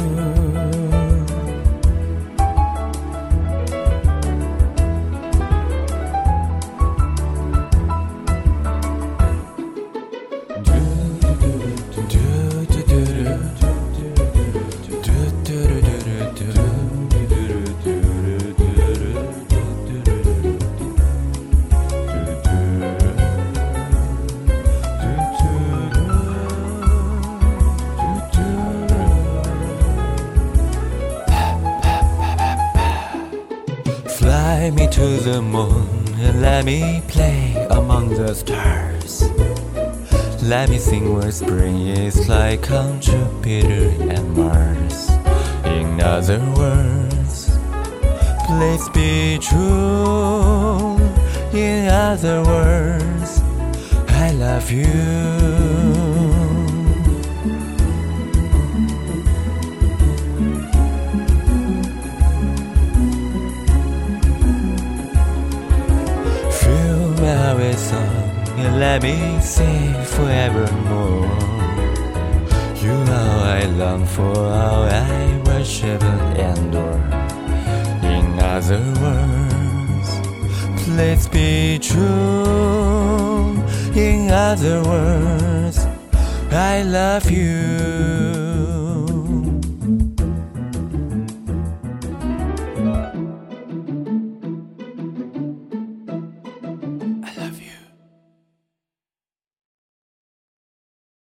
The moon and let me play among the stars. Let me sing where spring is like on Jupiter and Mars. In other words, please be true. In other words, I love you. Let me say forevermore. You know I long for, how I worship and adore. In other words, please be true. In other words, I love you.